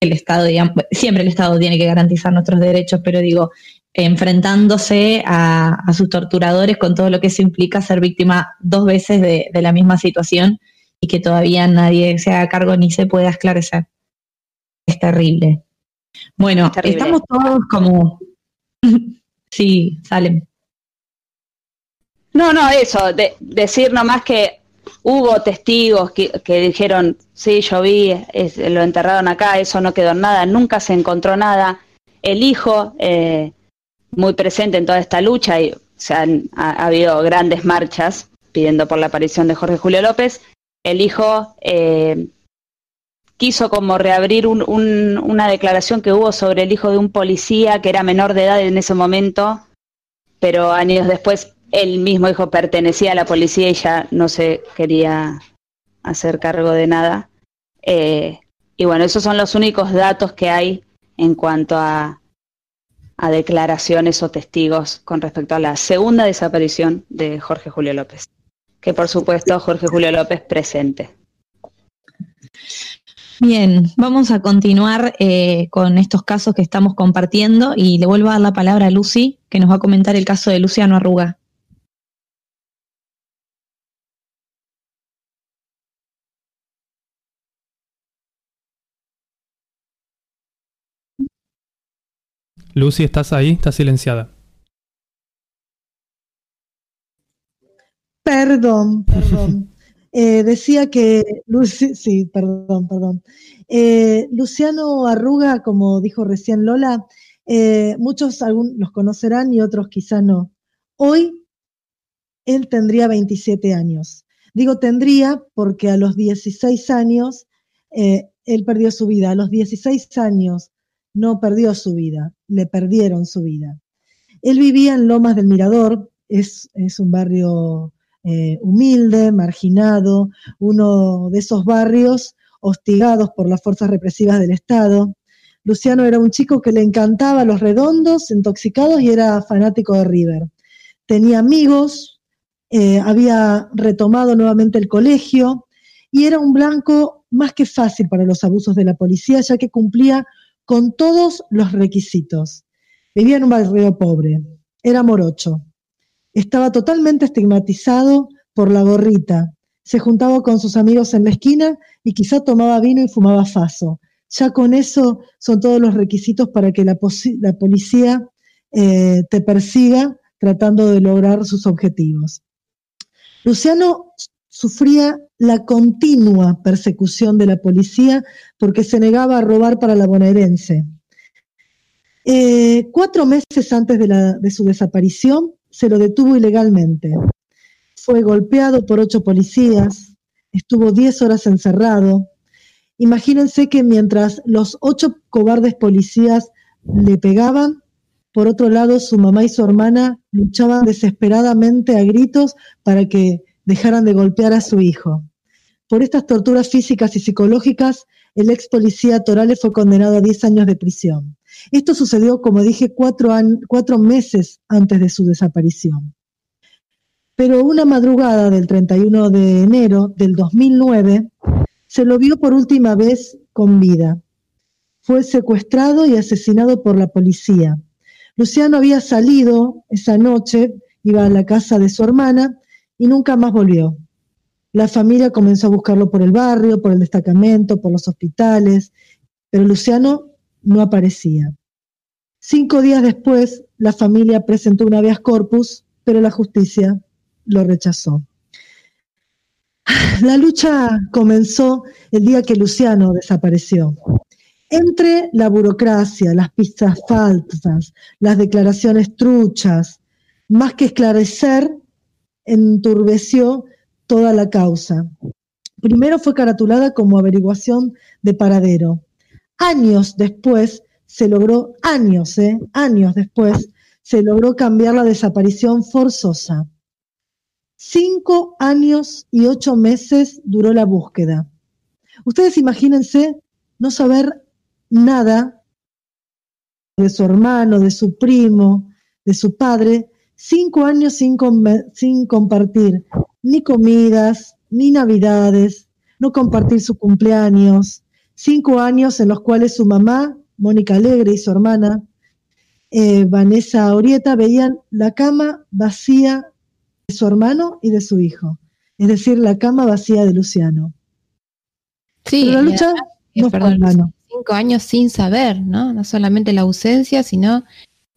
el Estado, digamos, siempre el Estado tiene que garantizar nuestros derechos, pero digo, enfrentándose a, a, sus torturadores con todo lo que eso implica ser víctima dos veces de, de la misma situación y que todavía nadie se haga cargo ni se pueda esclarecer. Es terrible. Bueno, es terrible. estamos todos como... [laughs] sí, salen. No, no, eso, de, decir nomás que hubo testigos que, que, dijeron, sí, yo vi, es, lo enterraron acá, eso no quedó en nada, nunca se encontró nada. El hijo, eh, muy presente en toda esta lucha, y se han, ha, ha, habido grandes marchas pidiendo por la aparición de Jorge Julio López. El hijo eh, quiso como reabrir una declaración que hubo sobre el hijo de un policía que era menor de edad en ese momento, pero años después él mismo dijo pertenecía a la policía y ya no se quería hacer cargo de nada. Eh, y bueno, esos son los únicos datos que hay en cuanto a, a declaraciones o testigos con respecto a la segunda desaparición de Jorge Julio López. Que por supuesto Jorge Julio López presente. Bien, vamos a continuar eh, con estos casos que estamos compartiendo y le vuelvo a dar la palabra a Lucy, que nos va a comentar el caso de Luciano Arruga. Lucy, ¿estás ahí? Está silenciada. Perdón, perdón. [laughs] Eh, decía que Lucy, sí, perdón, perdón. Eh, Luciano Arruga, como dijo recién Lola, eh, muchos los conocerán y otros quizá no. Hoy él tendría 27 años. Digo tendría porque a los 16 años él perdió su vida. A los 16 años no perdió su vida, le perdieron su vida. Él vivía en Lomas del Mirador, es, un barrio eh, humilde, marginado, uno de esos barrios hostigados por las fuerzas represivas del Estado. Luciano era un chico que le encantaba los redondos, intoxicados y era fanático de River. Tenía amigos, eh, había retomado nuevamente el colegio y era un blanco más que fácil para los abusos de la policía, ya que cumplía con todos los requisitos. Vivía en un barrio pobre, era morocho, estaba totalmente estigmatizado por la gorrita, se juntaba con sus amigos en la esquina y quizá tomaba vino y fumaba faso. Ya con eso son todos los requisitos para que la, policía eh, te persiga tratando de lograr sus objetivos. Luciano sufría la continua persecución de la policía porque se negaba a robar para la bonaerense. Eh, cuatro meses antes de, su desaparición, se lo detuvo ilegalmente. Fue golpeado por ocho policías, estuvo diez horas encerrado. Imagínense que mientras los ocho cobardes policías le pegaban, por otro lado su mamá y su hermana luchaban desesperadamente a gritos para que dejaran de golpear a su hijo. Por estas torturas físicas y psicológicas, el ex policía Torales fue condenado a 10 años de prisión. Esto sucedió, como dije, cuatro, cuatro meses antes de su desaparición. Pero una madrugada del 31 de enero del 2009, se lo vio por última vez con vida. Fue secuestrado y asesinado por la policía. Luciano había salido esa noche, iba a la casa de su hermana y nunca más volvió. La familia comenzó a buscarlo por el barrio, por el destacamento, por los hospitales, pero Luciano no aparecía. Cinco días después, la familia presentó un habeas corpus, pero la justicia lo rechazó. La lucha comenzó el día que Luciano desapareció. Entre la burocracia, las pistas falsas, las declaraciones truchas, más que esclarecer, enturbeció toda la causa. Primero fue caratulada como averiguación de paradero. Años después se logró, años, ¿eh? años después, se logró cambiar la desaparición forzosa. Cinco años y ocho meses duró la búsqueda. Ustedes imagínense no saber nada de su hermano, de su primo, de su padre, cinco años sin, compartir ni comidas, ni navidades, no compartir su cumpleaños, cinco años en los cuales su mamá, Mónica Alegre, y su hermana, eh, Vanessa Orieta, veían la cama vacía de su hermano y de su hijo, es decir, la cama vacía de Luciano. Sí, la lucha no perdón, cinco años sin saber, ¿no? No solamente la ausencia, sino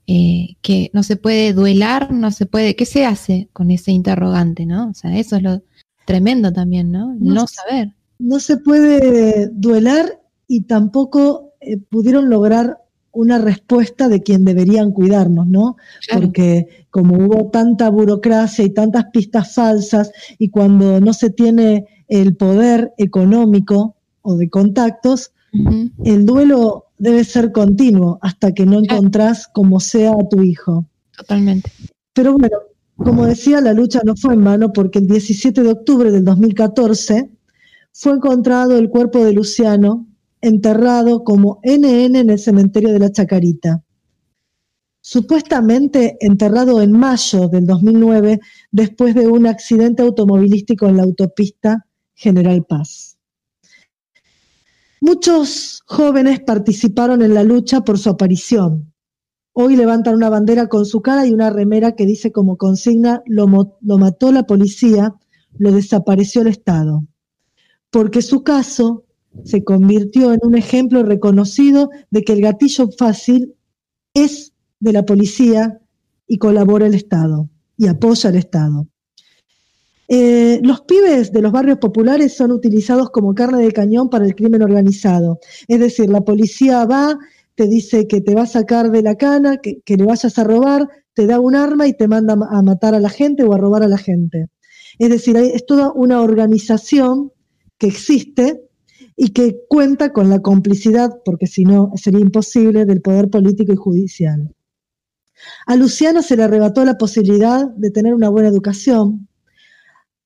eh, que no se puede duelar, no se puede, ¿qué se hace con ese interrogante, no? O sea, eso es lo tremendo también, ¿no? No, saber. No se puede duelar y tampoco eh, pudieron lograr una respuesta de quien deberían cuidarnos, ¿no? Porque como hubo tanta burocracia y tantas pistas falsas y cuando no se tiene el poder económico o de contactos, el duelo debe ser continuo hasta que no encontrás como sea a tu hijo. Totalmente. Pero bueno, como decía, la lucha no fue en vano porque el 17 de octubre del 2014 fue encontrado el cuerpo de Luciano enterrado como NN en el cementerio de la Chacarita. Supuestamente enterrado en mayo del 2009 después de un accidente automovilístico en la autopista General Paz. Muchos jóvenes participaron en la lucha por su aparición. Hoy levantan una bandera con su cara y una remera que dice como consigna, lo, lo mató la policía, lo desapareció el Estado. Porque su caso se convirtió en un ejemplo reconocido de que el gatillo fácil es de la policía y colabora el Estado y apoya al Estado. Eh, los pibes de los barrios populares son utilizados como carne de cañón para el crimen organizado. Es decir, la policía va, te dice que te va a sacar de la cana, que, que le vayas a robar, te da un arma y te manda a matar a la gente o a robar a la gente. Es decir, es toda una organización que existe y que cuenta con la complicidad, porque si no sería imposible, del poder político y judicial. A Luciano se le arrebató la posibilidad de tener una buena educación,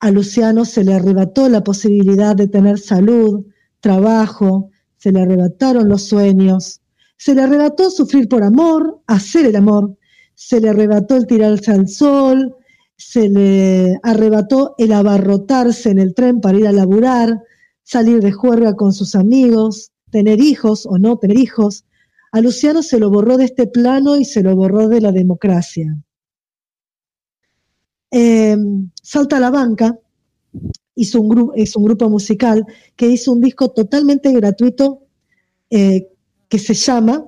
a Luciano se le arrebató la posibilidad de tener salud, trabajo, se le arrebataron los sueños, se le arrebató sufrir por amor, hacer el amor, se le arrebató el tirarse al sol, se le arrebató el abarrotarse en el tren para ir a laburar, salir de juerga con sus amigos, tener hijos o no tener hijos. A Luciano se lo borró de este plano y se lo borró de la democracia. Em, Salta a la Banca un es un grupo musical que hizo un disco totalmente gratuito eh, que se llama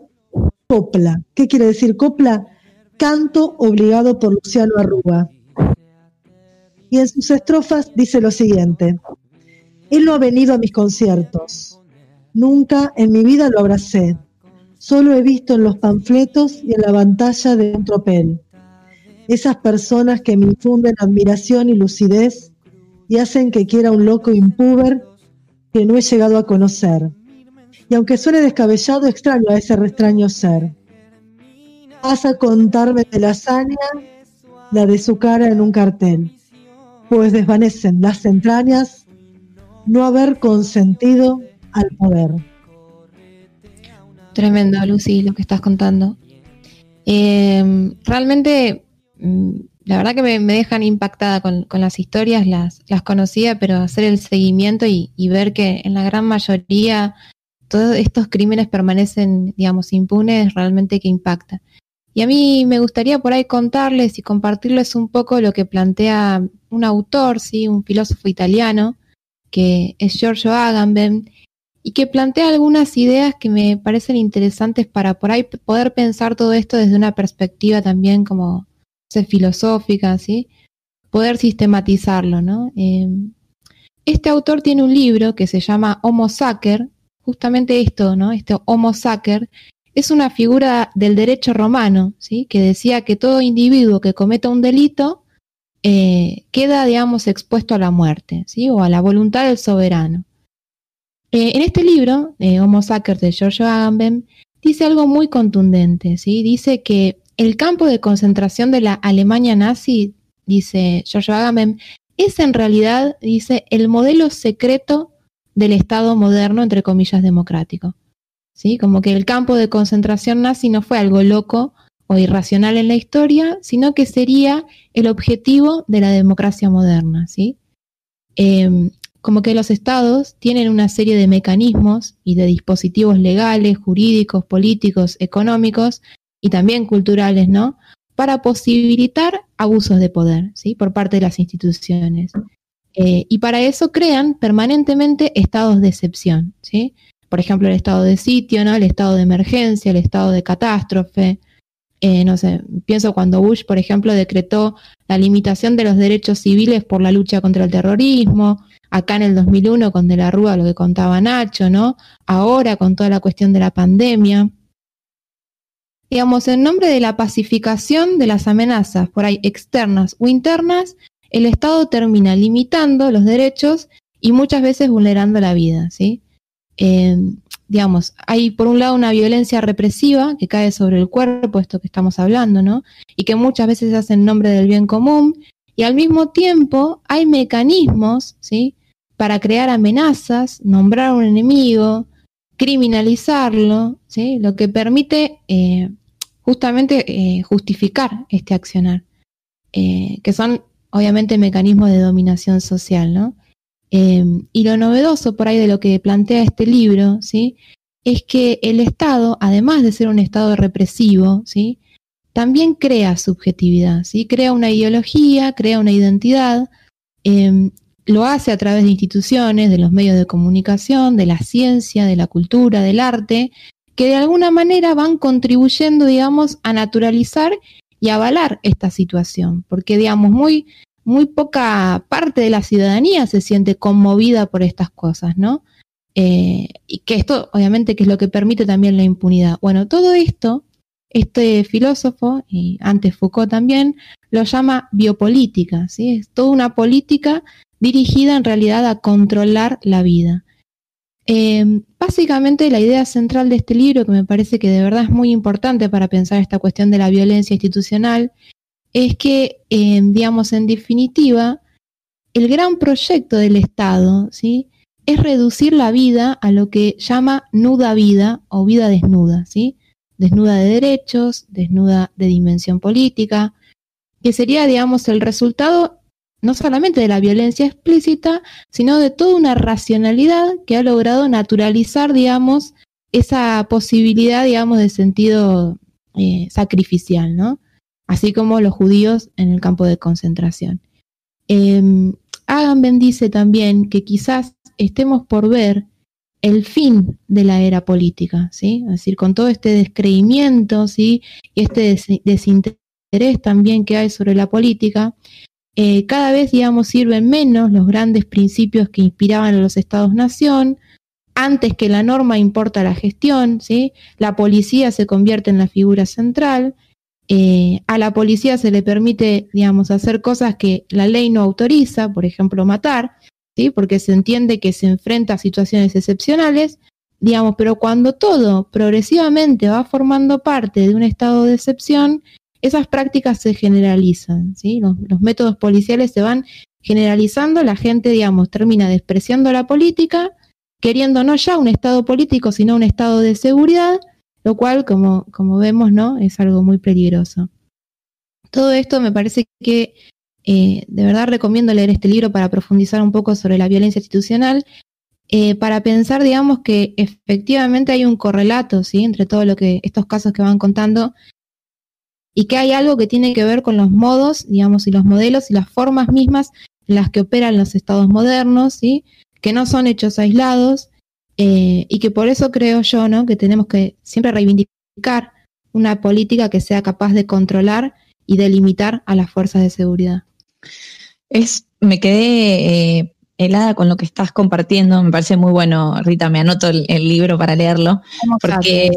Copla. ¿Qué quiere decir Copla? Canto obligado por Luciano Arruga. Y en sus estrofas dice lo siguiente. Él no ha venido a mis conciertos. Nunca en mi vida lo abracé. Solo he visto en los panfletos y en la pantalla de un tropel. Esas personas que me infunden admiración y lucidez y hacen que quiera un loco impúber que no he llegado a conocer. Y aunque suene descabellado, extraño a ese extraño ser. Vas a contarme de la hazaña, la de su cara en un cartel, pues desvanecen las entrañas no haber consentido al poder. Tremendo, Lucy, lo que estás contando. Eh, realmente, mm, la verdad que me, dejan impactada con, las historias, las, las, conocía, pero hacer el seguimiento y, ver que en la gran mayoría todos estos crímenes permanecen, digamos, impunes, realmente que impacta. Y a mí me gustaría por ahí contarles y compartirles un poco lo que plantea un autor, ¿sí? un filósofo italiano, que es Giorgio Agamben, y que plantea algunas ideas que me parecen interesantes para por ahí poder pensar todo esto desde una perspectiva también como filosófica, ¿sí? poder sistematizarlo. ¿no? Em, este autor tiene un libro que se llama Homo Sacer, justamente esto, ¿no? este Homo Sacer, es una figura del derecho romano, ¿sí? que decía que todo individuo que cometa un delito eh, queda, digamos, expuesto a la muerte, ¿sí? O a la voluntad del soberano. Eh, en este libro, eh, Homo Sacer de Giorgio Agamben, dice algo muy contundente, ¿sí? Dice que el campo de concentración de la Alemania nazi, dice Giorgio Agamben, es en realidad, dice, el modelo secreto del Estado moderno, entre comillas, democrático. ¿Sí? Como que el campo de concentración nazi no fue algo loco o irracional en la historia, sino que sería el objetivo de la democracia moderna. ¿sí? Em, como que los estados tienen una serie de mecanismos y de dispositivos legales, jurídicos, políticos, económicos y también culturales, ¿no? Para posibilitar abusos de poder, ¿sí? Por parte de las instituciones. Eh, y para eso crean permanentemente estados de excepción, ¿sí? Por ejemplo, el estado de sitio, ¿no? El estado de emergencia, el estado de catástrofe, eh, no sé, pienso cuando Bush, por ejemplo, decretó la limitación de los derechos civiles por la lucha contra el terrorismo, acá en el 2001 con De la Rúa, lo que contaba Nacho, ¿no? Ahora con toda la cuestión de la pandemia. Digamos, en nombre de la pacificación de las amenazas por ahí externas o internas, el Estado termina limitando los derechos y muchas veces vulnerando la vida, ¿sí? Eh, digamos, hay por un lado una violencia represiva que cae sobre el cuerpo, esto que estamos hablando, ¿no? Y que muchas veces se hace en nombre del bien común, y al mismo tiempo hay mecanismos, ¿sí? Para crear amenazas, nombrar a un enemigo, criminalizarlo, ¿sí? Lo que permite eh, justamente eh, justificar este accionar, que son obviamente mecanismos de dominación social, ¿no? Em, y lo novedoso por ahí de lo que plantea este libro, ¿sí? Es que el Estado, además de ser un Estado represivo, ¿sí? También crea subjetividad, ¿sí? Crea una ideología, crea una identidad, em, lo hace a través de instituciones, de los medios de comunicación, de la ciencia, de la cultura, del arte, que de alguna manera van contribuyendo, digamos, a naturalizar y avalar esta situación, porque, digamos, muy muy poca parte de la ciudadanía se siente conmovida por estas cosas, ¿no? Eh, y que esto, obviamente, que es lo que permite también la impunidad. Bueno, todo esto, este filósofo, y antes Foucault también, lo llama biopolítica, ¿sí? Es toda una política dirigida en realidad a controlar la vida. Eh, básicamente la idea central de este libro, que me parece que de verdad es muy importante para pensar esta cuestión de la violencia institucional, es que, eh, digamos, en definitiva, el gran proyecto del Estado, ¿sí? Es reducir la vida a lo que llama nuda vida o vida desnuda, ¿sí? Desnuda de derechos, desnuda de dimensión política, que sería, digamos, el resultado no solamente de la violencia explícita, sino de toda una racionalidad que ha logrado naturalizar, digamos, esa posibilidad, digamos, de sentido eh, sacrificial, ¿no? Así como los judíos en el campo de concentración. Eh, Agamben dice también que quizás estemos por ver el fin de la era política, ¿sí? Es decir, con todo este descreimiento. Y este desinterés también que hay sobre la política, eh, cada vez, digamos, sirven menos los grandes principios que inspiraban a los estados-nación, antes que la norma importa la gestión, ¿sí? La policía se convierte en la figura central, eh, a la policía se le permite, digamos, hacer cosas que la ley no autoriza, por ejemplo, matar, ¿sí? porque se entiende que se enfrenta a situaciones excepcionales, digamos, pero cuando todo progresivamente va formando parte de un estado de excepción, esas prácticas se generalizan, ¿sí? los, los métodos policiales se van generalizando, la gente, digamos, termina despreciando la política, queriendo no ya un estado político, sino un estado de seguridad, lo cual, como, como vemos, ¿no? Es algo muy peligroso. Todo esto me parece que eh, de verdad recomiendo leer este libro para profundizar un poco sobre la violencia institucional, eh, para pensar, digamos, que efectivamente hay un correlato, ¿sí? Entre todo lo que, estos casos que van contando, y que hay algo que tiene que ver con los modos, digamos, y los modelos y las formas mismas en las que operan los estados modernos, ¿sí? Que no son hechos aislados, eh, y que por eso creo yo, ¿no? Que tenemos que siempre reivindicar una política que sea capaz de controlar y de limitar a las fuerzas de seguridad. Es, me quedé eh, helada con lo que estás compartiendo, me parece muy bueno, Rita, me anoto el, libro para leerlo, porque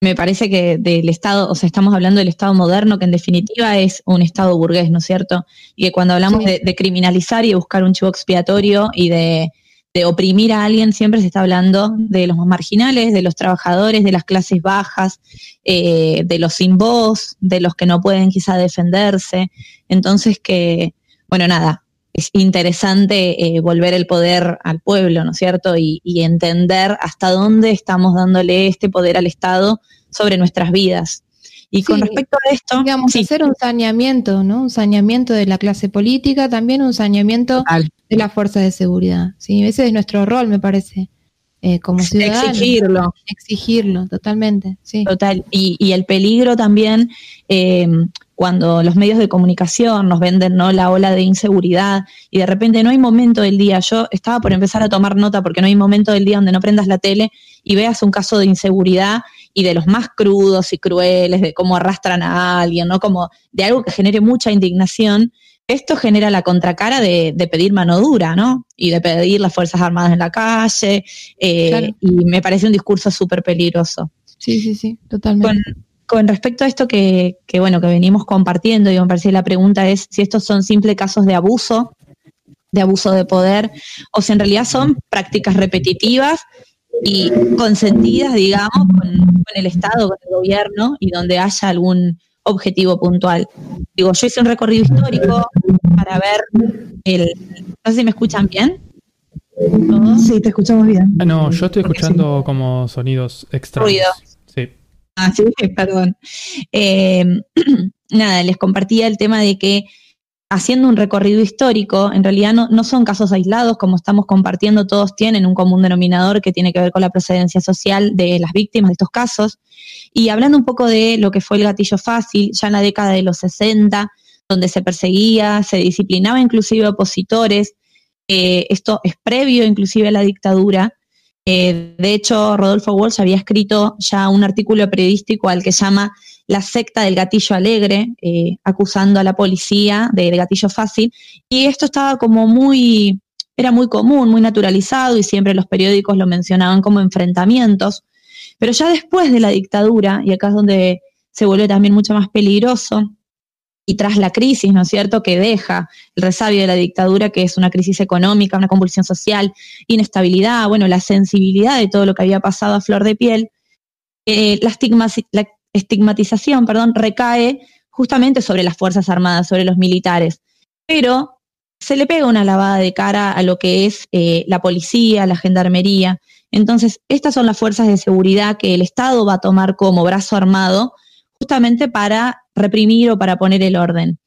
me parece que del Estado, o sea, estamos hablando del Estado moderno, que en definitiva es un Estado burgués, ¿no es cierto? Y que cuando hablamos de, de, criminalizar y de buscar un chivo expiatorio y de de oprimir a alguien, siempre se está hablando de los más marginales, de los trabajadores, de las clases bajas, eh, de los sin voz, de los que no pueden quizá defenderse. Entonces que, bueno, nada, es interesante eh, volver el poder al pueblo, ¿no es cierto? Y, y, entender hasta dónde estamos dándole este poder al Estado sobre nuestras vidas. Y con respecto a esto, digamos, hacer un saneamiento, ¿no? Un saneamiento de la clase política, también un saneamiento de la fuerza de seguridad. ¿sí? Ese es nuestro rol, me parece, eh, como ciudadanos. Exigirlo. Exigirlo, totalmente, sí. Total. Y, y el peligro también, eh, cuando los medios de comunicación nos venden ¿no? la ola de inseguridad y de repente no hay momento del día. Yo estaba por empezar a tomar nota porque no hay momento del día donde no prendas la tele y veas un caso de inseguridad y de los más crudos y crueles, de cómo arrastran a alguien, ¿no? Como de algo que genere mucha indignación. Esto genera la contracara de, pedir mano dura, ¿no? Y de pedir las Fuerzas Armadas en la calle. Eh, y me parece un discurso súper peligroso. Sí, sí, sí, totalmente. Con, respecto a esto que, que, bueno, que venimos compartiendo, y me parece que la pregunta es si estos son simples casos de abuso, de abuso de poder, o si en realidad son prácticas repetitivas y consentidas, digamos, con, el Estado, con el gobierno y donde haya algún objetivo puntual. Digo, yo hice un recorrido histórico para ver el... No sé si me escuchan bien. Sí, te escuchamos bien. Ah, no, yo estoy escuchando como sonidos extraños. Ruido. Ah, sí, [laughs] perdón. Eh, [clears throat] nada, les compartía el tema de que haciendo un recorrido histórico, en realidad no, son casos aislados, como estamos compartiendo, todos tienen un común denominador que tiene que ver con la procedencia social de las víctimas de estos casos. Y hablando un poco de lo que fue el gatillo fácil, ya en la década de los 60, donde se perseguía, se disciplinaba inclusive opositores, eh, esto es previo inclusive a la dictadura. Eh, de hecho, Rodolfo Walsh había escrito ya un artículo periodístico al que llama la secta del gatillo alegre, eh, acusando a la policía del gatillo fácil. Y esto estaba como muy, era muy común, muy naturalizado y siempre los periódicos lo mencionaban como enfrentamientos. Pero ya después de la dictadura, y acá es donde se vuelve también mucho más peligroso, y tras la crisis, ¿no es cierto?, que deja el resabio de la dictadura, que es una crisis económica, una convulsión social, inestabilidad, bueno, la sensibilidad de todo lo que había pasado a flor de piel, eh, la, estigmatización, perdón, recae justamente sobre las Fuerzas Armadas, sobre los militares. Pero se le pega una lavada de cara a lo que es eh, la policía, la gendarmería. Entonces, estas son las fuerzas de seguridad que el Estado va a tomar como brazo armado justamente para reprimir o para poner el orden.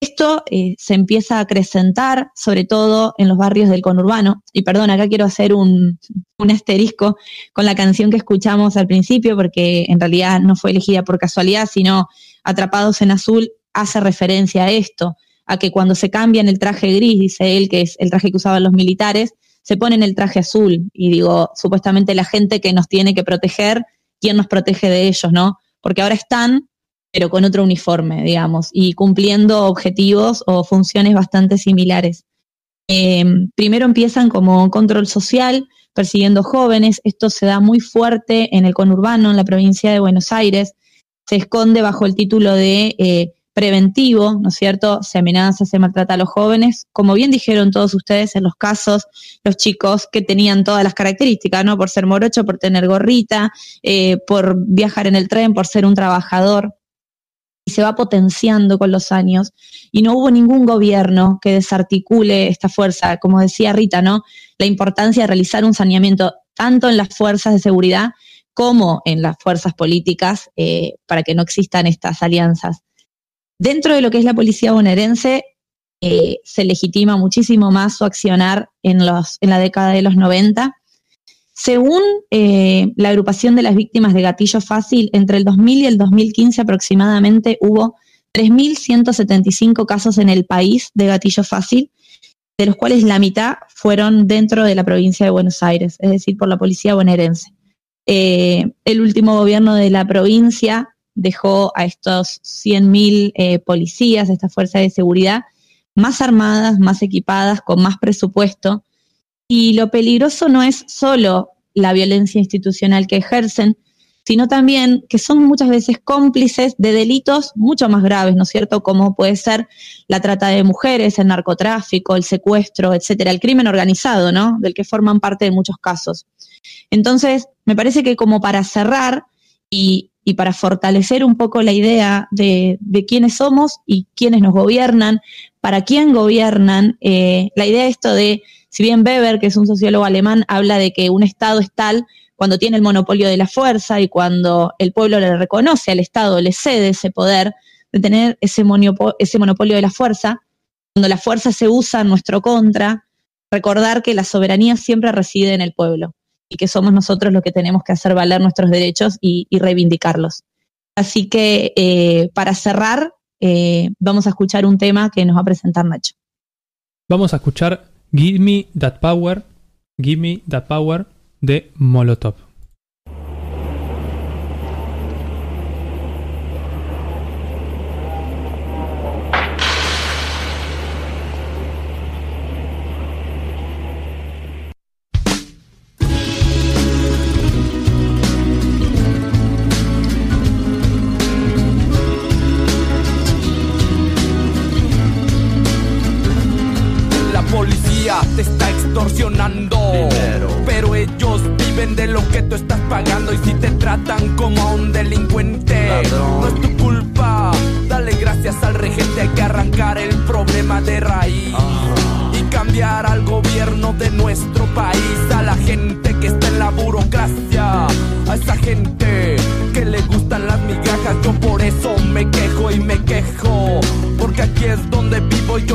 Esto eh, se empieza a acrecentar, sobre todo en los barrios del conurbano. Y perdón, acá quiero hacer un, asterisco con la canción que escuchamos al principio, porque en realidad no fue elegida por casualidad, sino Atrapados en Azul hace referencia a esto, a que cuando se cambian el traje gris, dice él, que es el traje que usaban los militares, se ponen el traje azul. Y digo, supuestamente la gente que nos tiene que proteger, ¿quién nos protege de ellos, no? Porque ahora están pero con otro uniforme, digamos, y cumpliendo objetivos o funciones bastante similares. Em, primero empiezan como control social, persiguiendo jóvenes. Esto se da muy fuerte en el conurbano, en la provincia de Buenos Aires. Se esconde bajo el título de eh, preventivo, ¿no es cierto? Se amenaza, se maltrata a los jóvenes. Como bien dijeron todos ustedes en los casos, los chicos que tenían todas las características, ¿no? Por ser morocho, por tener gorrita, eh, por viajar en el tren, por ser un trabajador se va potenciando con los años y no hubo ningún gobierno que desarticule esta fuerza, como decía Rita, ¿no? La importancia de realizar un saneamiento tanto en las fuerzas de seguridad como en las fuerzas políticas eh, para que no existan estas alianzas. Dentro de lo que es la policía bonaerense, eh, se legitima muchísimo más su accionar en, los, en la década de los 90 según eh, la agrupación de las víctimas de gatillo fácil, entre el 2000 y el 2015 aproximadamente hubo 3.175 casos en el país de gatillo fácil, de los cuales la mitad fueron dentro de la provincia de Buenos Aires, es decir, por la policía bonaerense. Eh, el último gobierno de la provincia dejó a estos 100.000 eh, policías, estas fuerzas de seguridad, más armadas, más equipadas, con más presupuesto, y lo peligroso no es solo la violencia institucional que ejercen, sino también que son muchas veces cómplices de delitos mucho más graves, ¿no es cierto? Como puede ser la trata de mujeres, el narcotráfico, el secuestro, etcétera, el crimen organizado, ¿no? Del que forman parte de muchos casos. Entonces, me parece que como para cerrar y, para fortalecer un poco la idea de, quiénes somos y quiénes nos gobiernan, para quién gobiernan, eh, la idea de esto de si bien Weber, que es un sociólogo alemán, habla de que un Estado es tal cuando tiene el monopolio de la fuerza y cuando el pueblo le reconoce al Estado, le cede ese poder de tener ese, ese monopolio de la fuerza, cuando la fuerza se usa en nuestro contra, recordar que la soberanía siempre reside en el pueblo y que somos nosotros los que tenemos que hacer valer nuestros derechos y, reivindicarlos. Así que eh, para cerrar, eh, vamos a escuchar un tema que nos va a presentar Nacho. Vamos a escuchar Give Me That Power, Give Me That Power de Molotov.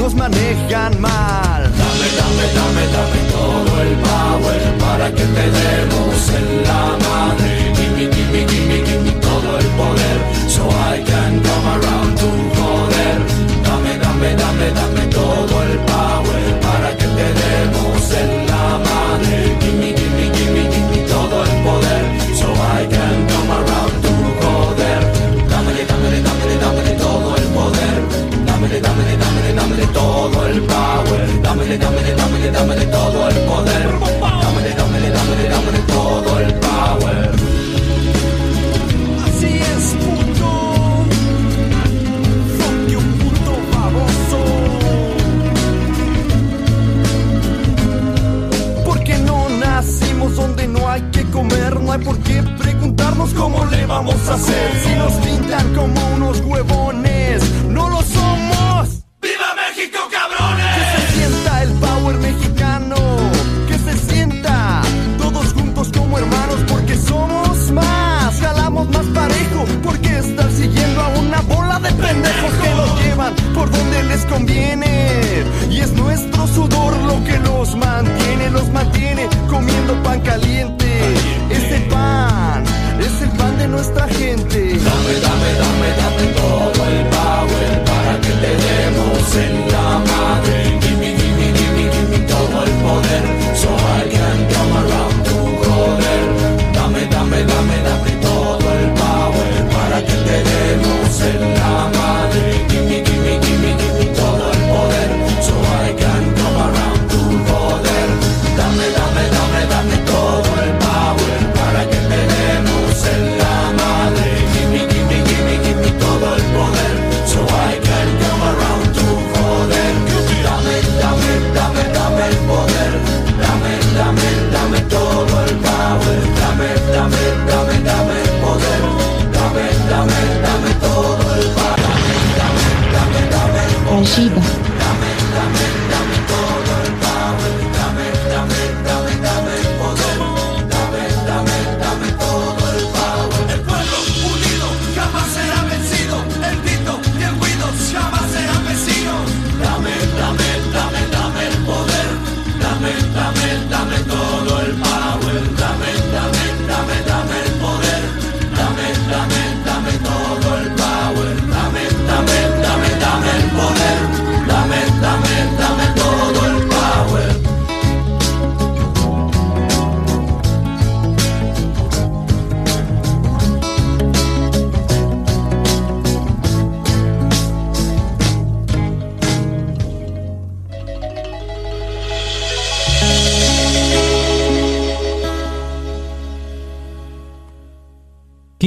nos manejan mal. Dame, dame, dame, dame todo el power para que te demos en la madre. Gimme, gimme, gimme, gimme todo el poder. So I can come around to joder. Dame, dame, dame, dame todo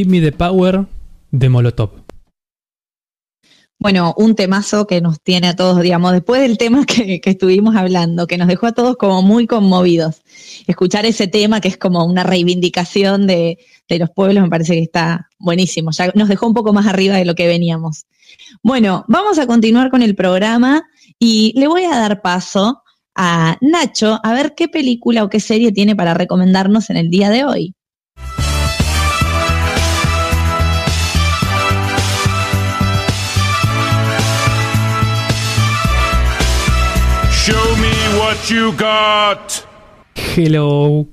Give Me the Power de Molotov. Bueno, un temazo que nos tiene a todos, digamos, después del tema que, estuvimos hablando, que nos dejó a todos como muy conmovidos. Escuchar ese tema que es como una reivindicación de los pueblos me parece que está buenísimo. Ya nos dejó un poco más arriba de lo que veníamos. Bueno, vamos a continuar con el programa y le voy a dar paso a Nacho a ver qué película o qué serie tiene para recomendarnos en el día de hoy. What you got. Hello.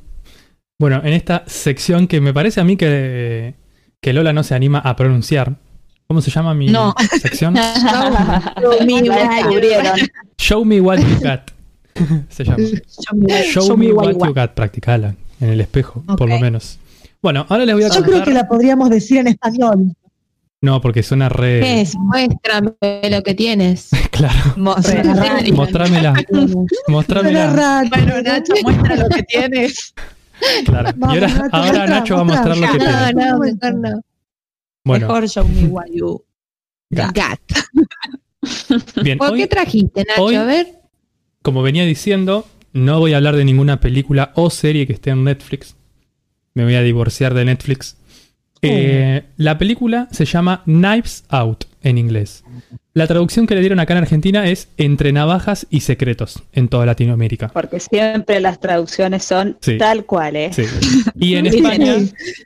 Bueno, en esta sección que me parece a mí que, que Lola no se anima a pronunciar. ¿Cómo se llama mi No. sección? [laughs] Show me what you got. Se llama. Show, me what you got, practicala en el espejo, por lo menos. Bueno, ahora les voy a Yo creo que la podríamos decir en español. No, porque suena re. ¿Qué es? Muéstrame lo que tienes. [laughs] claro. Mostrame. Mostrámela. [laughs] Mostrámela. Bueno, Nacho, muestra lo que tienes. Claro. Vamos, y ahora, Nacho, ahora muestra, Nacho va a mostrar lo que No, tiene. no, mejor no. Bueno, Mejor show me what you Got. got. bien. ¿Por Hoy, qué trajiste, Nacho? hoy- A ver. como venía diciendo, no voy a hablar de ninguna película o serie que esté en Netflix. Me voy a divorciar de Netflix. Eh, la película se llama Knives Out en inglés. La traducción que le dieron acá en Argentina es Entre navajas y secretos en toda Latinoamérica. Porque siempre las traducciones son Sí. tal cual, ¿eh? Sí. Y en [laughs] España,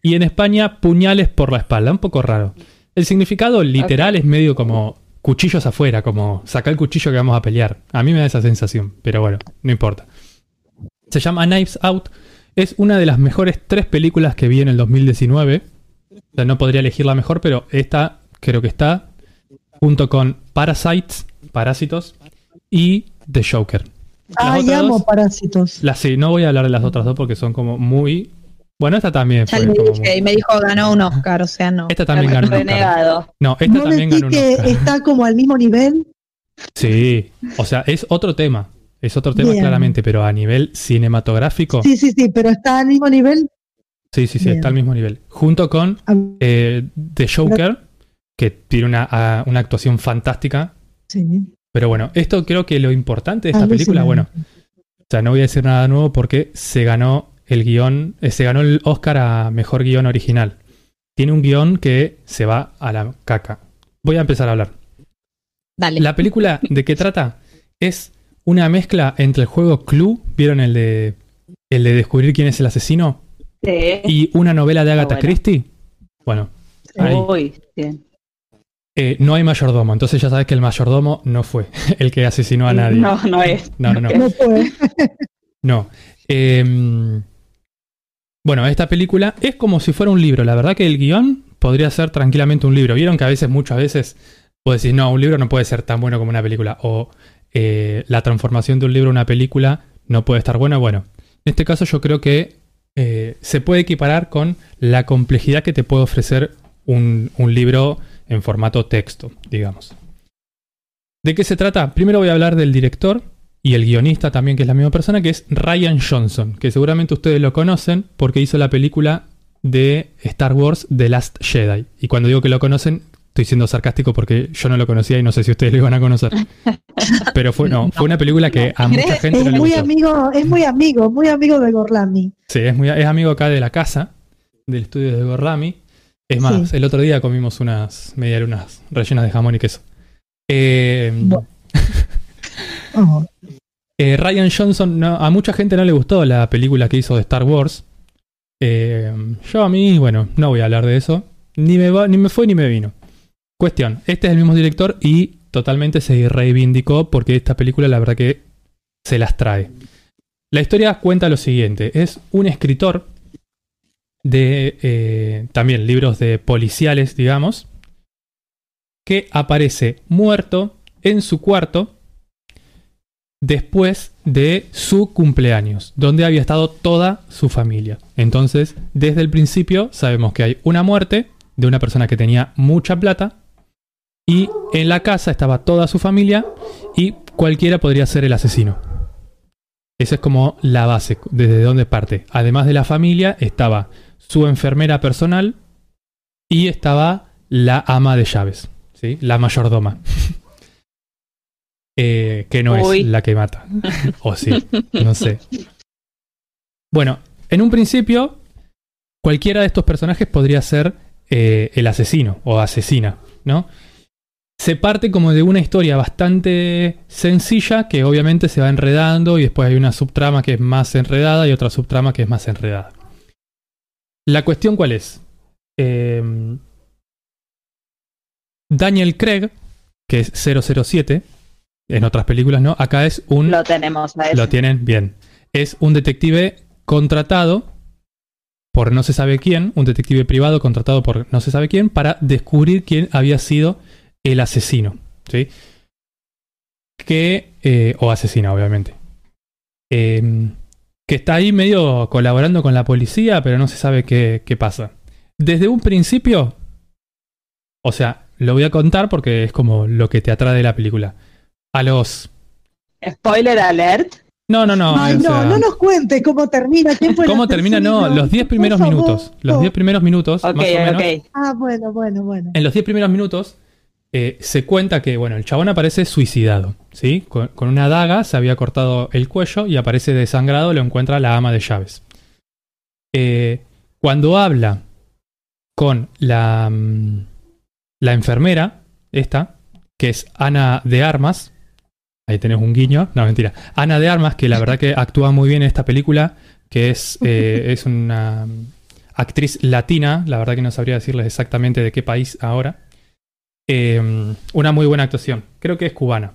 y en España, puñales por la espalda, un poco raro. El significado literal es medio como cuchillos afuera, como sacar el cuchillo que vamos a pelear. A mí me da esa sensación, pero bueno, no importa. Se llama Knives Out. Es una de las mejores tres películas que vi en el 2019. O sea, no podría elegir la mejor, pero esta creo que está junto con Parasites, Parásitos y The Joker. Otras amo dos- parásitos. las sí, no voy a hablar de las otras dos porque son como muy. Bueno, esta también fue como dije, muy- y me dijo ganó un Oscar, o sea, no. Esta también ganó un Oscar. Renegado. No, esta ¿No también ganó un que Oscar. está como al mismo nivel? Sí, o sea, es otro tema. Es otro tema Bien. claramente, pero a nivel cinematográfico, Sí, sí, sí, pero está al mismo nivel. Sí, sí, Bien. está al mismo nivel. Junto con Ah, eh, The Joker, que tiene una, a- una actuación fantástica. Sí. Pero bueno, esto creo que lo importante de esta película, bueno, o sea, no voy a decir nada nuevo porque se ganó el guion, eh, se ganó el Oscar a mejor guion original. Tiene un guion que se va a la caca. Voy a empezar a hablar. Dale. La película de qué trata es una mezcla entre el juego Clue, ¿vieron el de el de descubrir quién es el asesino? Sí. Y una novela de Agatha bueno. Christie. Bueno, ahí. Uy, bien. Eh, no hay mayordomo, entonces ya sabes que el mayordomo no fue [laughs] el que asesinó a nadie. No, no es. no, no. no. No puede. No. Eh, bueno, esta película es como si fuera un libro. La verdad que el guion podría ser tranquilamente un libro. Vieron que a veces, muchas veces, puedes decir, no, un libro no puede ser tan bueno como una película. O eh, la transformación de un libro a una película no puede estar buena. Bueno, en este caso yo creo que eh, se puede equiparar con la complejidad que te puede ofrecer un, un libro en formato texto, digamos. ¿De qué se trata? Primero voy a hablar del director y el guionista también, que es la misma persona, que es Ryan Johnson, que seguramente ustedes lo conocen porque hizo la película de Star Wars The Last Jedi. Y cuando digo que lo conocen, estoy siendo sarcástico porque yo no lo conocía y no sé si ustedes lo iban a conocer. [laughs] Pero fue, no, fue una película que a mucha gente Es no le muy gustó. amigo, es muy amigo, muy amigo de Gorlami. Sí, es, muy, es amigo acá de la casa, del estudio de Gorlami. Es más, Sí. el otro día comimos unas medialunas rellenas de jamón y queso. Eh, Bu- [laughs] Oh, eh, Ryan Johnson, no- a mucha gente no le gustó la película que hizo de Star Wars. Eh, yo a mí, bueno, no voy a hablar de eso. Ni me, va- ni me fue ni me vino. Cuestión, este es el mismo director y totalmente se reivindicó porque esta película la verdad que se las trae. La historia cuenta lo siguiente. Es un escritor de eh, también libros de policiales, digamos, que aparece muerto en su cuarto después de su cumpleaños, donde había estado toda su familia. Entonces, desde el principio sabemos que hay una muerte de una persona que tenía mucha plata y en la casa estaba toda su familia y cualquiera podría ser el asesino. Esa es como la base, desde donde parte. Además de la familia, estaba su enfermera personal y estaba la ama de llaves, ¿sí? la mayordoma. [laughs] Eh, que no Uy. es la que mata. o sí, no sé. Bueno, en un principio, cualquiera de estos personajes podría ser eh, el asesino o asesina, ¿no? Se parte como de una historia bastante sencilla que obviamente se va enredando y después hay una subtrama que es más enredada y otra subtrama que es más enredada. La cuestión cuál es? Eh, Daniel Craig, que es 007, en otras películas no, acá es un... Lo tenemos a. Lo tienen bien. Es un detective contratado por no se sabe quién, un detective privado contratado por no se sabe quién, para descubrir quién había sido el asesino. ¿Sí? Que. eh, o asesina, obviamente. eh, que está ahí medio colaborando con la policía, pero no se sabe qué, qué pasa. Desde un principio, o sea, lo voy a contar porque es como lo que te atrae de la película. A los... Spoiler alert. No, no, no. Ay, o no, sea, no nos cuente cómo termina. ¿Quién fue ¿Cómo termina? No, los 10 primeros minutos. Los 10 primeros minutos, Ok, más o menos. ok. Ah, bueno, bueno, bueno. En los 10 primeros minutos eh, se cuenta que, bueno, el chabón aparece suicidado, ¿sí? Con, con una daga se había cortado el cuello y aparece desangrado, lo encuentra la ama de llaves. Eh, cuando habla con la, mm, la enfermera, esta, que es Ana de Armas, ahí tenés un guiño, no, mentira, Ana de Armas, que la verdad que actúa muy bien en esta película, que es, eh, [laughs] es una actriz latina, la verdad que no sabría decirles exactamente de qué país ahora. Eh, una muy buena actuación, creo que es cubana.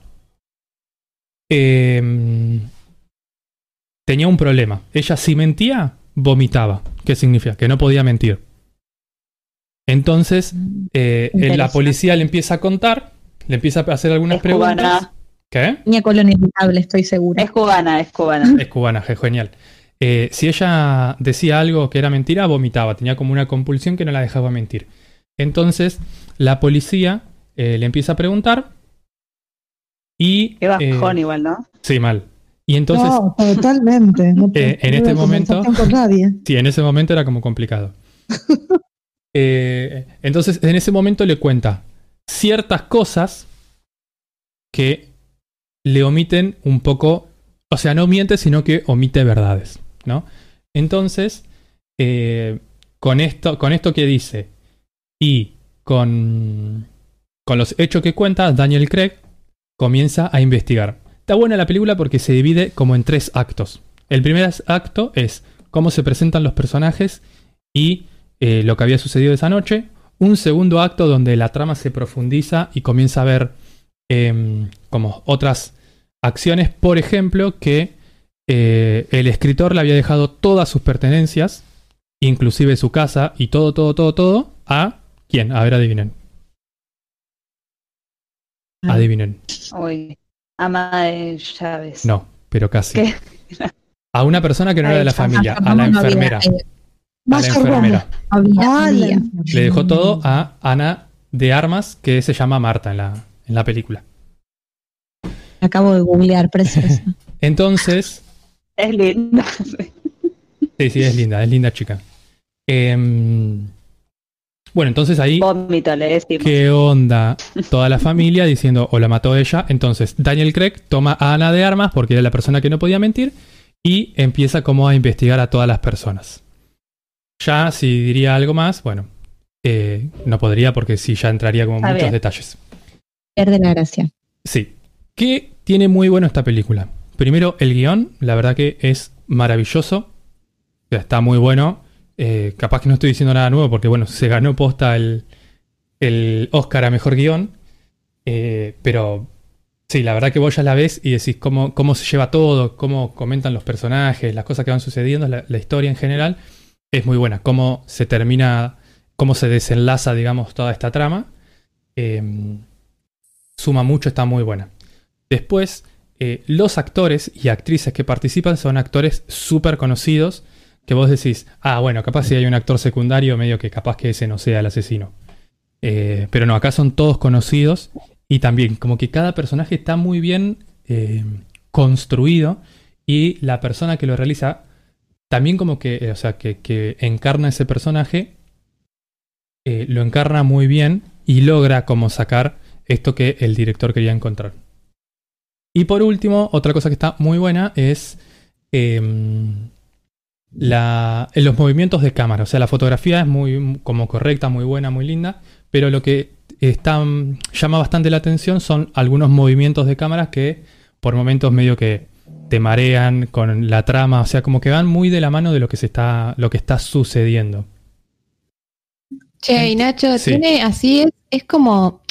Eh, tenía un problema, ella si mentía, vomitaba. ¿Qué significa? Que no podía mentir. Entonces, eh, la policía le empieza a contar, le empieza a hacer algunas Es preguntas. cubana. ¿Qué? Niña estoy segura. Es cubana, es cubana. Es cubana, je- genial. Eh, si ella decía algo que era mentira, vomitaba. Tenía como una compulsión que no la dejaba mentir. Entonces, la policía eh, le empieza a preguntar. Y. Qué bajón eh, igual, ¿no? sí, mal. Y entonces, no, totalmente. No [laughs] Eh, en no este momento- con nadie. [laughs] sí, en ese momento era como complicado. [laughs] Eh, entonces, en ese momento le cuenta ciertas cosas que le omiten un poco. O sea, no miente, sino que omite verdades, ¿no? Entonces, eh, con, esto, con esto que dice y con, con los hechos que cuenta, Daniel Craig comienza a investigar. Está buena la película porque se divide como en tres actos. El primer acto es cómo se presentan los personajes y eh, lo que había sucedido esa noche. Un segundo acto donde la trama se profundiza y comienza a ver em, como otras acciones. Por ejemplo, que eh, el escritor le había dejado todas sus pertenencias, inclusive su casa y todo, todo, todo, todo, a quién? A ver, adivinen. Ah. Adivinen. Uy. Ama de llaves. No, pero casi. ¿Qué? A una persona que no era de la familia, a la enfermera. eh, A la enfermera. Le dejó todo a Ana de Armas, que se llama Marta en la, en la película. Acabo de googlear, preciosa. [laughs] Es Entonces, linda. sí, sí, es linda, es linda chica. Em, bueno, entonces ahí, Vómito, le decimos. ¿qué onda? Toda la familia diciendo, o la mató ella. Entonces, Daniel Craig toma a Ana de Armas, porque era la persona que no podía mentir, y empieza como a investigar a todas las personas. Ya, si diría algo más, bueno, eh, no podría porque sí, ya entraría como muchos detalles. Pierde la gracia. Sí. ¿Qué tiene muy bueno esta película? Primero, el guion, la verdad que es maravilloso. O sea, está muy bueno. Eh, capaz que no estoy diciendo nada nuevo porque, bueno, se ganó posta el, el Oscar a Mejor Guión. Eh, pero sí, la verdad que vos ya la ves y decís cómo, cómo se lleva todo, cómo comentan los personajes, las cosas que van sucediendo, la, historia en general. Es muy buena. Cómo se termina, cómo se desenlaza, digamos, toda esta trama. Eh, suma mucho, está muy buena. Después, eh, los actores y actrices que participan son actores súper conocidos que vos decís, ah, bueno, capaz si hay un actor secundario, medio que capaz que ese no sea el asesino. Eh, pero no, acá son todos conocidos y también como que cada personaje está muy bien eh, construido y la persona que lo realiza también como que, eh, o sea, que, encarna ese personaje, lo encarna muy bien y logra como sacar esto que el director quería encontrar. Y por último, otra cosa que está muy buena es em, la, en los movimientos de cámara. O sea, la fotografía es muy como correcta, muy buena, muy linda. Pero lo que está, mm, llama bastante la atención son algunos movimientos de cámara que por momentos medio que te marean con la trama. O sea, como que van muy de la mano de lo que se está, lo que está sucediendo. Che, y Nacho, Sí. tiene así, es, es como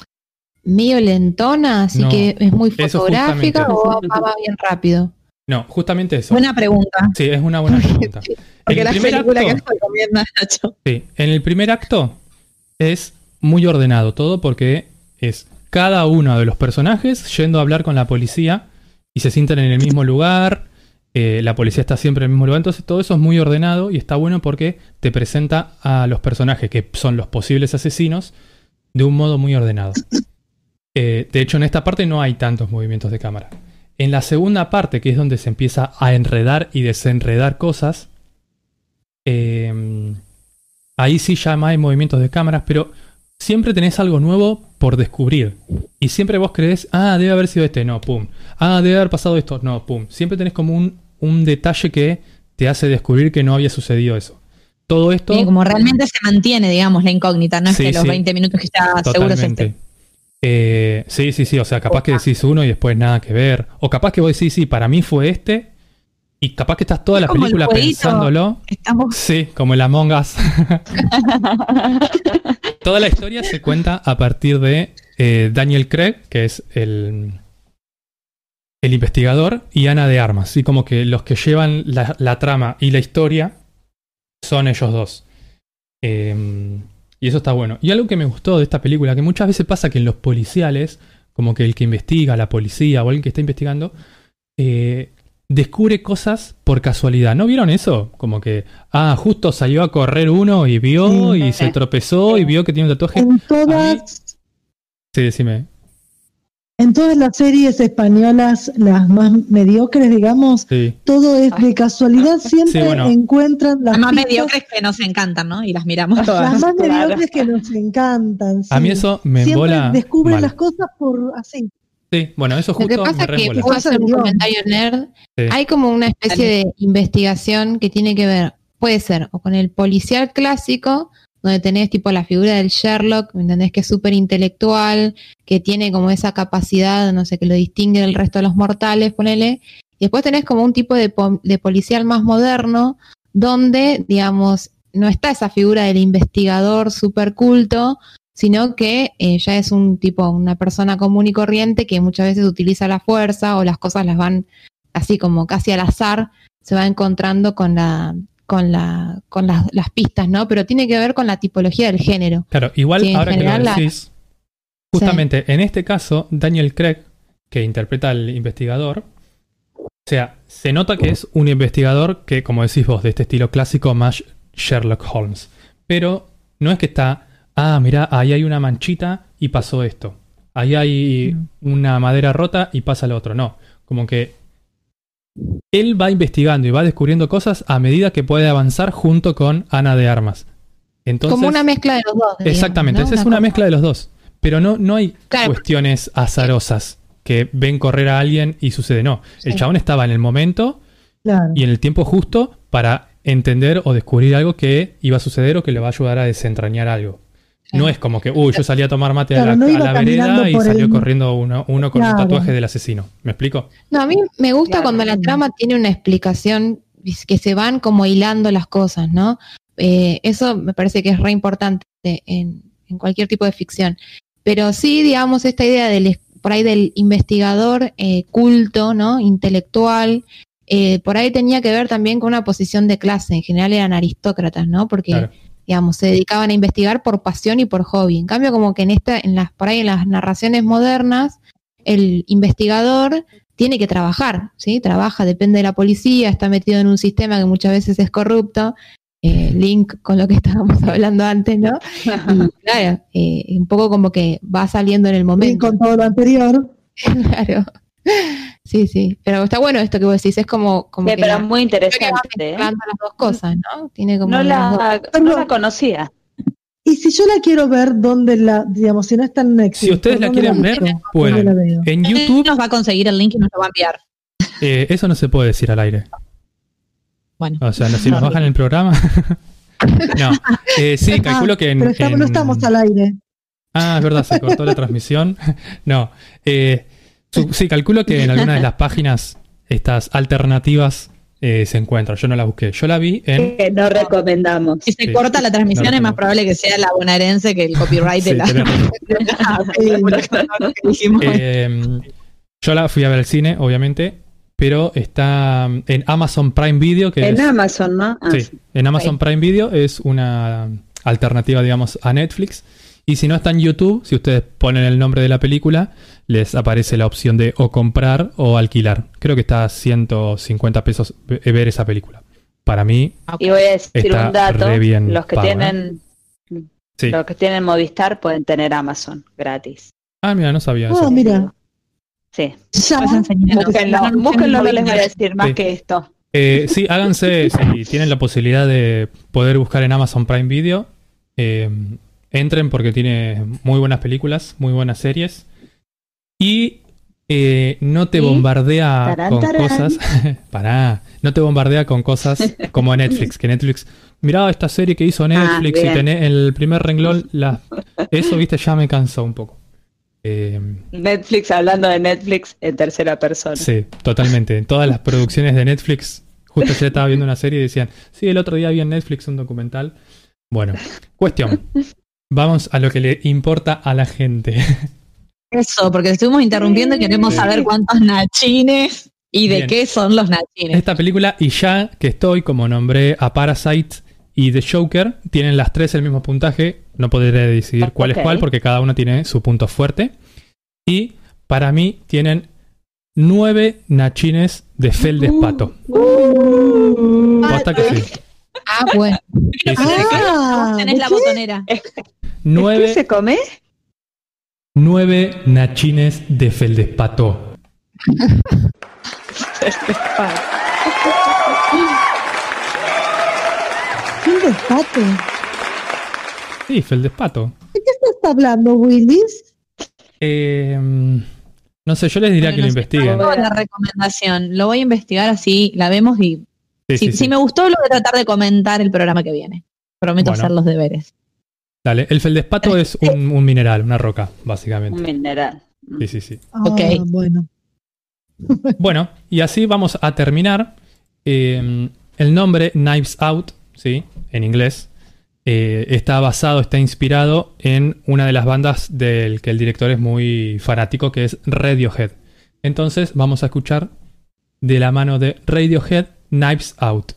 medio lentona, así No, que es muy fotográfica o va, va bien rápido. No, justamente eso. Buena pregunta. Sí, es una buena [laughs] pregunta. Porque En la el primer película que acto- nos recomienda [laughs] Nacho. Sí, en el primer acto es muy ordenado todo porque es cada uno de los personajes yendo a hablar con la policía y se sientan en el mismo lugar eh, la policía está siempre en el mismo lugar. Entonces todo eso es muy ordenado y está bueno porque te presenta a los personajes que son los posibles asesinos de un modo muy ordenado. Eh, de hecho, en esta parte no hay tantos movimientos de cámara. En la segunda parte, que es donde se empieza a enredar y desenredar cosas, eh, ahí sí ya más hay movimientos de cámaras, pero siempre tenés algo nuevo por descubrir. Y siempre vos crees, ah, debe haber sido este, no, pum. Ah, debe haber pasado esto, no, pum. Siempre tenés como un, un detalle que te hace descubrir que no había sucedido eso. Todo esto. Y como realmente se mantiene, digamos, la incógnita, no es que los 20 minutos que está seguro es este. Eh, sí, sí, sí. O sea, capaz que decís uno y después nada que ver. O capaz que vos decís, sí, para mí fue este. Y capaz que estás toda la película pensándolo. Estamos... Sí, como el Among Us. [laughs] toda la historia se cuenta a partir de eh, Daniel Craig, que es el, el investigador, y Ana de Armas. Y como que los que llevan la, trama y la historia son ellos dos. Eh, y eso está bueno. Y algo que me gustó de esta película, que muchas veces pasa que en los policiales, como que el que investiga, la policía o alguien que está investigando, eh, descubre cosas por casualidad. ¿No vieron eso? Como que, ah, justo salió a correr uno y vio y se tropezó y vio que tiene un tatuaje. En todas... Sí, decime en todas las series españolas, las más mediocres, digamos, todo es de casualidad, siempre encuentran las, más mediocres que nos encantan, ¿no? Y las miramos todas. Las más mediocres que nos encantan. A mí eso me siempre embola. descubren las cosas por así. Sí, bueno, eso justo Lo que pasa es que hacer un comentario nerd. Hay como una especie de investigación que tiene que ver, puede ser, o con el policial clásico, donde tenés tipo la figura del Sherlock, ¿me entendés? Que es súper intelectual, que tiene como esa capacidad, no sé, que lo distingue del resto de los mortales, ponele. Y después tenés como un tipo de, policial más moderno, donde, digamos, no está esa figura del investigador súper culto, sino que eh, ya es un tipo, una persona común y corriente que muchas veces utiliza la fuerza o las cosas las van así como casi al azar, se va encontrando con la, con, la, con las, pistas, ¿no? Pero tiene que ver con la tipología del género. Claro, igual ahora que lo decís, justamente en este caso, Daniel Craig, que interpreta al investigador, o sea, se nota que es un investigador que, como decís vos, de este estilo clásico más Sherlock Holmes. Pero no es que está, ah, mira, ahí hay una manchita y pasó esto. Ahí hay mm. una madera rota y pasa lo otro. No, como que él va investigando y va descubriendo cosas a medida que puede avanzar junto con Ana de Armas. Entonces, Como una mezcla de los dos. exactamente, es una, mezcla de los dos. Pero no, no hay cuestiones azarosas que ven correr a alguien y sucede. No, el chabón estaba en el momento y en el tiempo justo para entender o descubrir algo que iba a suceder o que le va a ayudar a desentrañar algo. No es como que, uy, yo salí a tomar mate a, la, vereda y salió corriendo uno, uno con un tatuaje del asesino. ¿Me explico? No, a mí me gusta cuando la trama tiene una explicación que se van como hilando las cosas, ¿no? Eh, eso me parece que es re importante en, cualquier tipo de ficción. Pero sí, digamos, esta idea del, por ahí del investigador eh, culto, ¿no? Intelectual, eh, por ahí tenía que ver también con una posición de clase. En general eran aristócratas, ¿no? Porque digamos, se dedicaban a investigar por pasión y por hobby. En cambio, como que en esta, en las, por ahí en las narraciones modernas, el investigador tiene que trabajar, ¿sí? Trabaja, depende de la policía, está metido en un sistema que muchas veces es corrupto, eh, link con lo que [laughs] estábamos hablando antes, ¿no? [laughs] Y claro, eh, un poco como que va saliendo en el momento. Link con todo lo anterior. [laughs] claro. Sí, sí, pero está bueno esto que vos decís, es como... como sí, pero muy interesante. ¿eh? las dos cosas, ¿no? Tiene como no, la, no la conocía. Y si yo la quiero ver, ¿dónde la, digamos, si no está en Netflix? Si ustedes la quieren ver, pueden. En YouTube... Nos va a conseguir el link y nos lo va a enviar. Eh, eso no se puede decir al aire. Bueno. O sea, si nos bajan el programa... [laughs] no. Eh, sí, ah, calculo que en... Pero estamos, no estamos al aire. Ah, es verdad, se cortó la transmisión. [laughs] no. Eh, Sí, calculo que en alguna de las páginas estas alternativas eh, se encuentran. Yo no la busqué. Yo la vi en. no recomendamos. Si se corta la transmisión, es más probable que sea la bonaerense que el copyright de la. [laughs] Em, yo la fui a ver al cine, obviamente, pero está en Amazon Prime Video. Que en Amazon, ¿no? Ah, sí, en Amazon Prime Video es una alternativa, digamos, a Netflix. Y si no está en YouTube, si ustedes ponen el nombre de la película, les aparece la opción de o comprar o alquilar. Creo que está a 150 pesos ve- ver esa película. Para mí, Y voy a decir Está un dato. re bien los que pago, ¿eh? tienen sí. los que tienen Movistar pueden tener Amazon gratis. Ah, mira, no sabía Ah, eso. mira. Sí. Ya. Enseñar. Búsquenlo, búsquenlo, no, les voy a decir más Sí. que esto. Eh, sí, háganse, si tienen la posibilidad de poder buscar en Amazon Prime Video, eh, entren porque tiene muy buenas películas, muy buenas series. Y eh, no te bombardea Tarán, con tarán. cosas. [laughs] Pará, no te bombardea con cosas como Netflix. Que Netflix, mirá esta serie que hizo Netflix y tenés en el primer renglón. La, eso, viste, ya me cansó un poco. Eh, Netflix hablando de Netflix en tercera persona. Sí, totalmente. En todas las producciones de Netflix, justo ayer estaba viendo una serie y decían, sí, el otro día vi en Netflix un documental. Bueno, cuestión. Vamos a lo que le importa a la gente. Eso, porque estuvimos interrumpiendo y queremos saber cuántos nachines y de Bien. qué son los nachines. Esta película, y ya que estoy, como nombré a Parasite y The Joker, tienen las tres el mismo puntaje. No podré decidir cuál es cuál porque cada uno tiene su punto fuerte. Y para mí tienen nueve nachines de feldespato. Posta que sí. Ah, bueno. Ah, tenés la ¿qué? botonera. ¿Qué Nueve, se come? nueve nachines de feldespato. ¿Qué despato? Sí, feldespato. ¿De qué estás hablando, Willis? Eh, no sé, yo les diría que lo no investiguen. la recomendación. Lo voy a investigar así, la vemos y Sí, si, sí, si sí. me gustó, lo voy a tratar de comentar el programa que viene. Prometo Bueno. hacer los deberes. Dale, el feldespato es un, un mineral, una roca, Un básicamente. mineral. Sí, sí, sí. Ah, Ok. bueno. [laughs] Bueno, y así vamos a terminar. Eh, el nombre Knives Out, ¿sí? En inglés, eh, está basado, está inspirado en una de las bandas del que el director es muy fanático, que es Radiohead. Entonces vamos a escuchar de la mano de Radiohead Knives Out.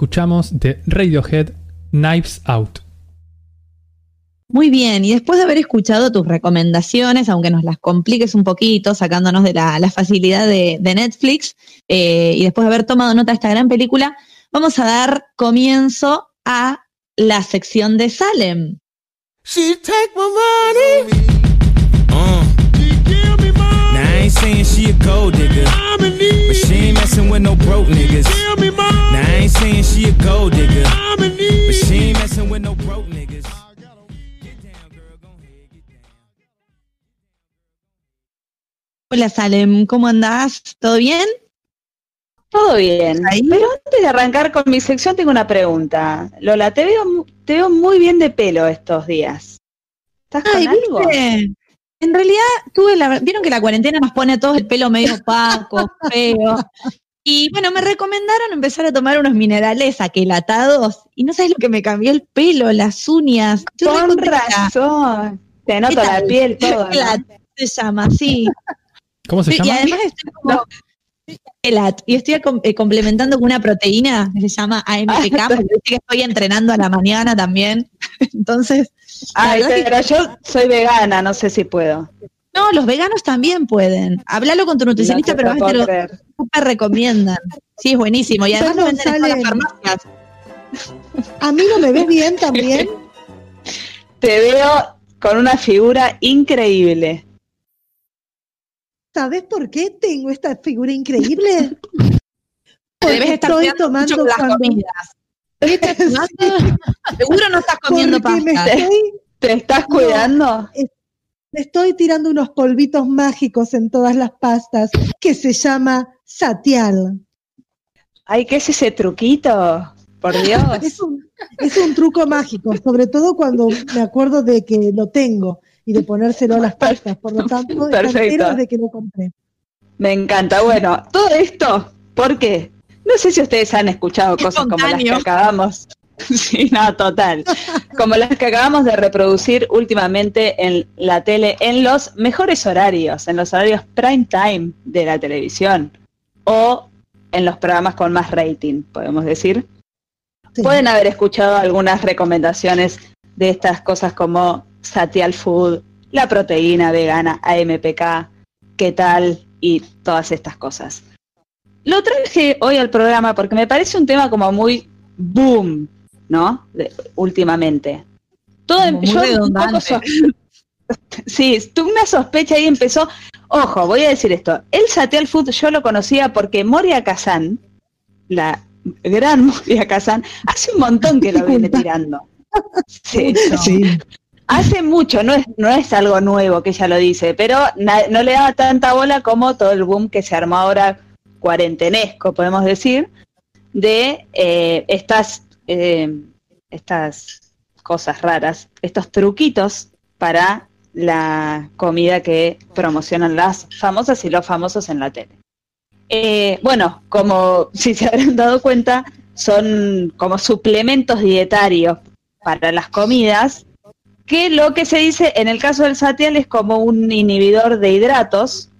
Escuchamos de Radiohead Knives Out. Muy bien, y después de haber escuchado tus recomendaciones, aunque nos las compliques un poquito, sacándonos de la, facilidad de, Netflix, eh, y después de haber tomado nota de esta gran película, vamos a dar comienzo a la sección de Salem. She take my money. Uh. Now I ain't saying she a gold digger, but she ain't messing with no broke niggas. Now I ain't saying she a gold digger, but she ain't messing with no broke niggas. Hola Salem, ¿cómo andás? ¿Todo bien? Todo bien. Pero antes de arrancar con mi sección tengo una pregunta. Lola, te veo, te veo muy bien de pelo estos días. ¿Estás con algo? En realidad tuve la vieron que la cuarentena nos pone a todos el pelo medio opaco, feo. Y bueno, me recomendaron empezar a tomar unos minerales aquelatados y no sabes lo que me cambió el pelo, las uñas. con razón. Te noto la piel todo. Se llama, sí. ¿Cómo se llama? Y además estoy como y estoy eh, complementando con una proteína que se llama AMPK, ah, porque que estoy entrenando a la mañana también. [laughs] Entonces. Ay, pero yo soy vegana, no sé si puedo. No, los veganos también pueden. Háblalo con tu nutricionista, pero te lo super recomiendan. Sí, es buenísimo. Y además lo venden en las farmacias. A mí no me ves bien también. [laughs] Te veo con una figura increíble. ¿Sabes por qué tengo esta figura increíble? [laughs] Debes estar estoy tomando las comidas. [laughs] Seguro no estás comiendo pasta. ¿Te estás cuidando? Me estoy tirando unos polvitos mágicos en todas las pastas que se llama satial. Ay, ¿qué es ese truquito? Por [laughs] Dios. es, un, es un truco mágico, sobre todo cuando me acuerdo de que lo tengo y de ponérselo a las pastas. Por lo tanto, Perfecto. de que lo compré. Me encanta. Bueno, todo esto, ¿por qué? No sé si ustedes han escuchado cosas como las que acabamos. [laughs] Sí, no, total. Como las que acabamos de reproducir últimamente en la tele, en los mejores horarios, en los horarios prime time de la televisión o en los programas con más rating, podemos decir. Pueden haber escuchado algunas recomendaciones de estas cosas como Satial Food, la proteína vegana AMPK, qué tal y todas estas cosas. Lo traje hoy al programa porque me parece un tema como muy boom, ¿no? últimamente. Todo empezó un poco [laughs] Sí, tuve una sospecha y empezó. Ojo, voy a decir esto. El Satial Food yo lo conocía porque Moria Kazan, la gran [laughs] Moria Kazan, hace un montón que lo viene tirando. [laughs] Sí, sí hace mucho, no es, no es algo nuevo que ella lo dice, pero no le daba tanta bola como todo el boom que se armó ahora cuarentenesco, podemos decir, de eh, estas, eh, estas cosas raras, estos truquitos para la comida que promocionan las famosas y los famosos en la tele. Eh, bueno, como [laughs] si se habrán dado cuenta, son como suplementos dietarios para las comidas que lo que se dice en el caso del satial es como un inhibidor de hidratos.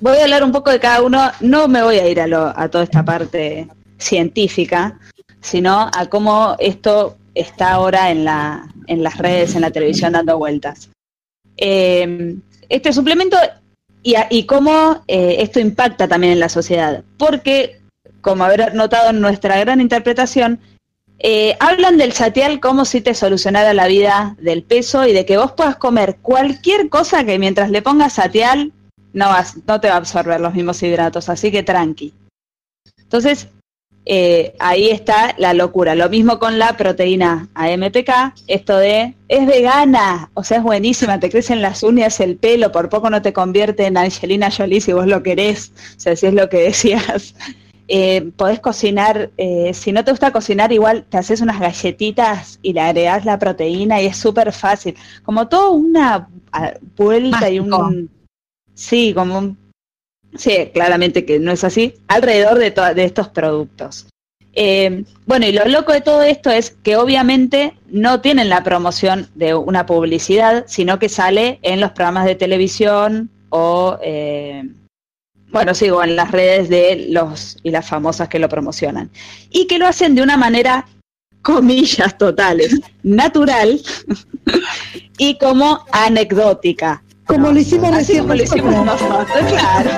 Voy a hablar un poco de cada uno, no me voy a ir a, toda esta parte científica, sino a cómo esto está ahora en, la, en las redes, en la televisión dando vueltas. Eh, este suplemento y, cómo eh, esto impacta también en la sociedad, porque, como haber notado en nuestra gran interpretación, eh, hablan del satial como si te solucionara la vida del peso y de que vos puedas comer cualquier cosa que mientras le pongas satial no, vas, no te va a absorber los mismos hidratos, así que tranqui. Entonces, eh, ahí está la locura. Lo mismo con la proteína AMPK, esto de es vegana, o sea, es buenísima, te crecen las uñas, el pelo, por poco no te convierte en Angelina Jolie si vos lo querés, o sea, si es lo que [laughs] decías. Eh, podés cocinar, eh, si no te gusta cocinar, igual te haces unas galletitas y le agregas la proteína y es súper fácil. Como todo una ah, vuelta y un... Sí, como un... Sí, claramente que no es así, alrededor de, de estos productos. Eh, bueno, y lo loco de todo esto es que obviamente no tienen la promoción de una publicidad, sino que sale en los programas de televisión o bueno, sigo en las redes de los y las famosas que lo promocionan. Y que lo hacen de una manera, comillas totales, natural [laughs] y como anecdótica. Como lo hicimos Así recién. como lo hicimos nosotros, claro.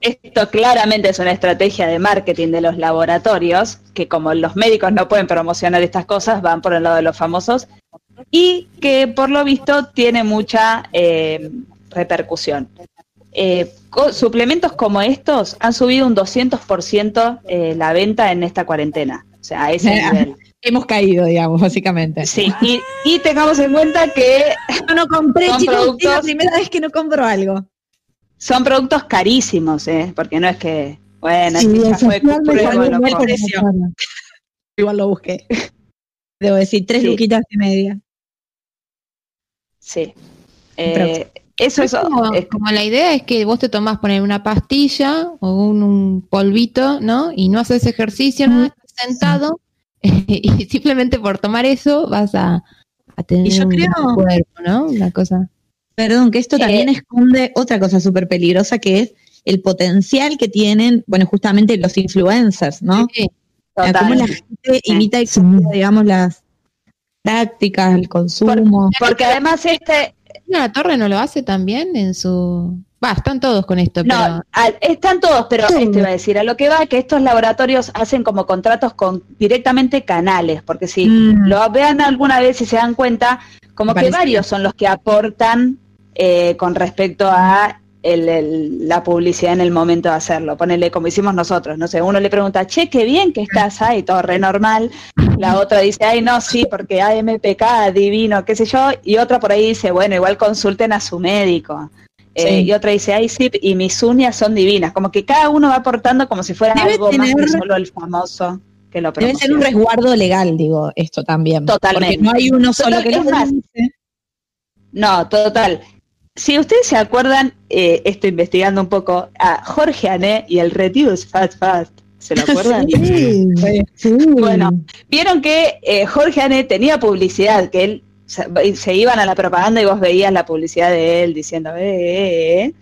Esto claramente es una estrategia de marketing de los laboratorios, que como los médicos no pueden promocionar estas cosas, van por el lado de los famosos, y que por lo visto tiene mucha eh, repercusión. Eh, suplementos como estos han subido un 200% eh, la venta en esta cuarentena. O sea, a ese nivel. Hemos caído, digamos, básicamente. Sí, y, y tengamos en cuenta que Yo no compré, Son chicos, es la productos- primera vez que no compro algo. son productos carísimos, ¿eh? Porque no es que, bueno, Sí, si ya el fue precio. cara. Igual lo busqué. Debo decir, tres Sí. luquitas y media. Sí. Eh, eso es, Es como, es- como la idea es que vos te tomás poner una pastilla o un, un polvito, ¿no? Y no haces ejercicio, nada, estás sentado [laughs] y simplemente por tomar eso vas a, a tener Y yo un creo- cuerpo, ¿no? Una cosa. Perdón, que esto Eh, también esconde otra cosa súper peligrosa que es el potencial que tienen, bueno, justamente los influencers, ¿no? Sí, total. cómo la gente imita y copia, digamos, las prácticas, el consumo. Porque además este, La Torre no lo hace también en su. Va, están todos con esto, pero. no, al- están todos, pero esto iba a decir, a lo que va que estos laboratorios hacen como contratos con directamente canales, porque si Mm. lo vean alguna vez y se dan cuenta, como Me que varios son los que aportan eh, con respecto a el- el- la publicidad en el momento de hacerlo. Ponele como hicimos nosotros, no sé, uno le pregunta, che, qué bien que estás ahí, todo re normal. La otra dice, ay, no, sí, porque AMPK, divino, qué sé yo. Y otra por ahí dice, bueno, igual consulten a su médico. Eh, y otra dice, ay, sí, y mis uñas son divinas. Como que cada uno va aportando como si fuera Debe algo más que tener- solo el famoso que lo Debe ser un resguardo legal, digo, esto también. Totalmente. Porque no hay uno solo Total, que lo dice. No, total. Si ustedes se acuerdan, eh, estoy investigando un poco, a Jorge Ané y el Reduce Fast Fast, ¿se lo [laughs] acuerdan? Sí, sí. Bueno, Vieron que eh, Jorge Ané tenía publicidad, que él se, se iban a la propaganda y vos veías la publicidad de él diciendo, eh, eh, eh.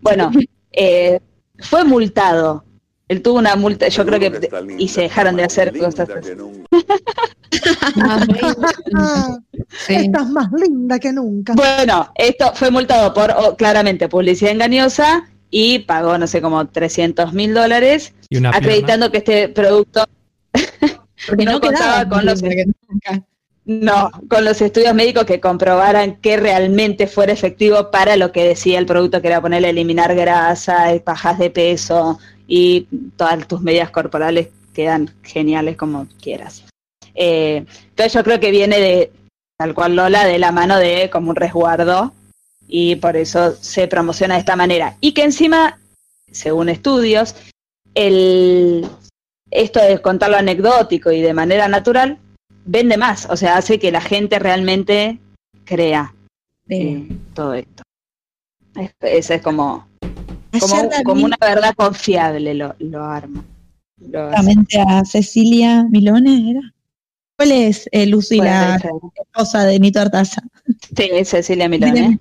bueno, [laughs] eh, fue multado. Él tuvo una multa, yo creo que, y se dejaron de hacer cosas así. [laughs] [laughs] sí. Estás más linda que nunca. Bueno, esto fue multado por oh, claramente publicidad engañosa y pagó, no sé, como 300 mil dólares, Y una pierna. acreditando que este producto [laughs] [laughs] no no, contaba quedaba con los- que nunca. No, con los estudios médicos que comprobaran que realmente fuera efectivo para lo que decía el producto, que era ponerle eliminar grasa, y bajas de peso y todas tus medidas corporales quedan geniales como quieras. Eh, entonces yo creo que viene de, tal cual Lola, de la mano de como un resguardo y por eso se promociona de esta manera. Y que encima, según estudios, el, esto de contarlo anecdótico y de manera natural vende más, o sea, hace que la gente realmente crea eh, todo esto. Es, es- es como, como, una verdad confiable lo, lo arma. Lo hace. a Cecilia Milone, ¿era? ¿Cuál es eh, Lucy, la esposa de Nito Artaza? Sí, Cecilia Milán, ¿eh?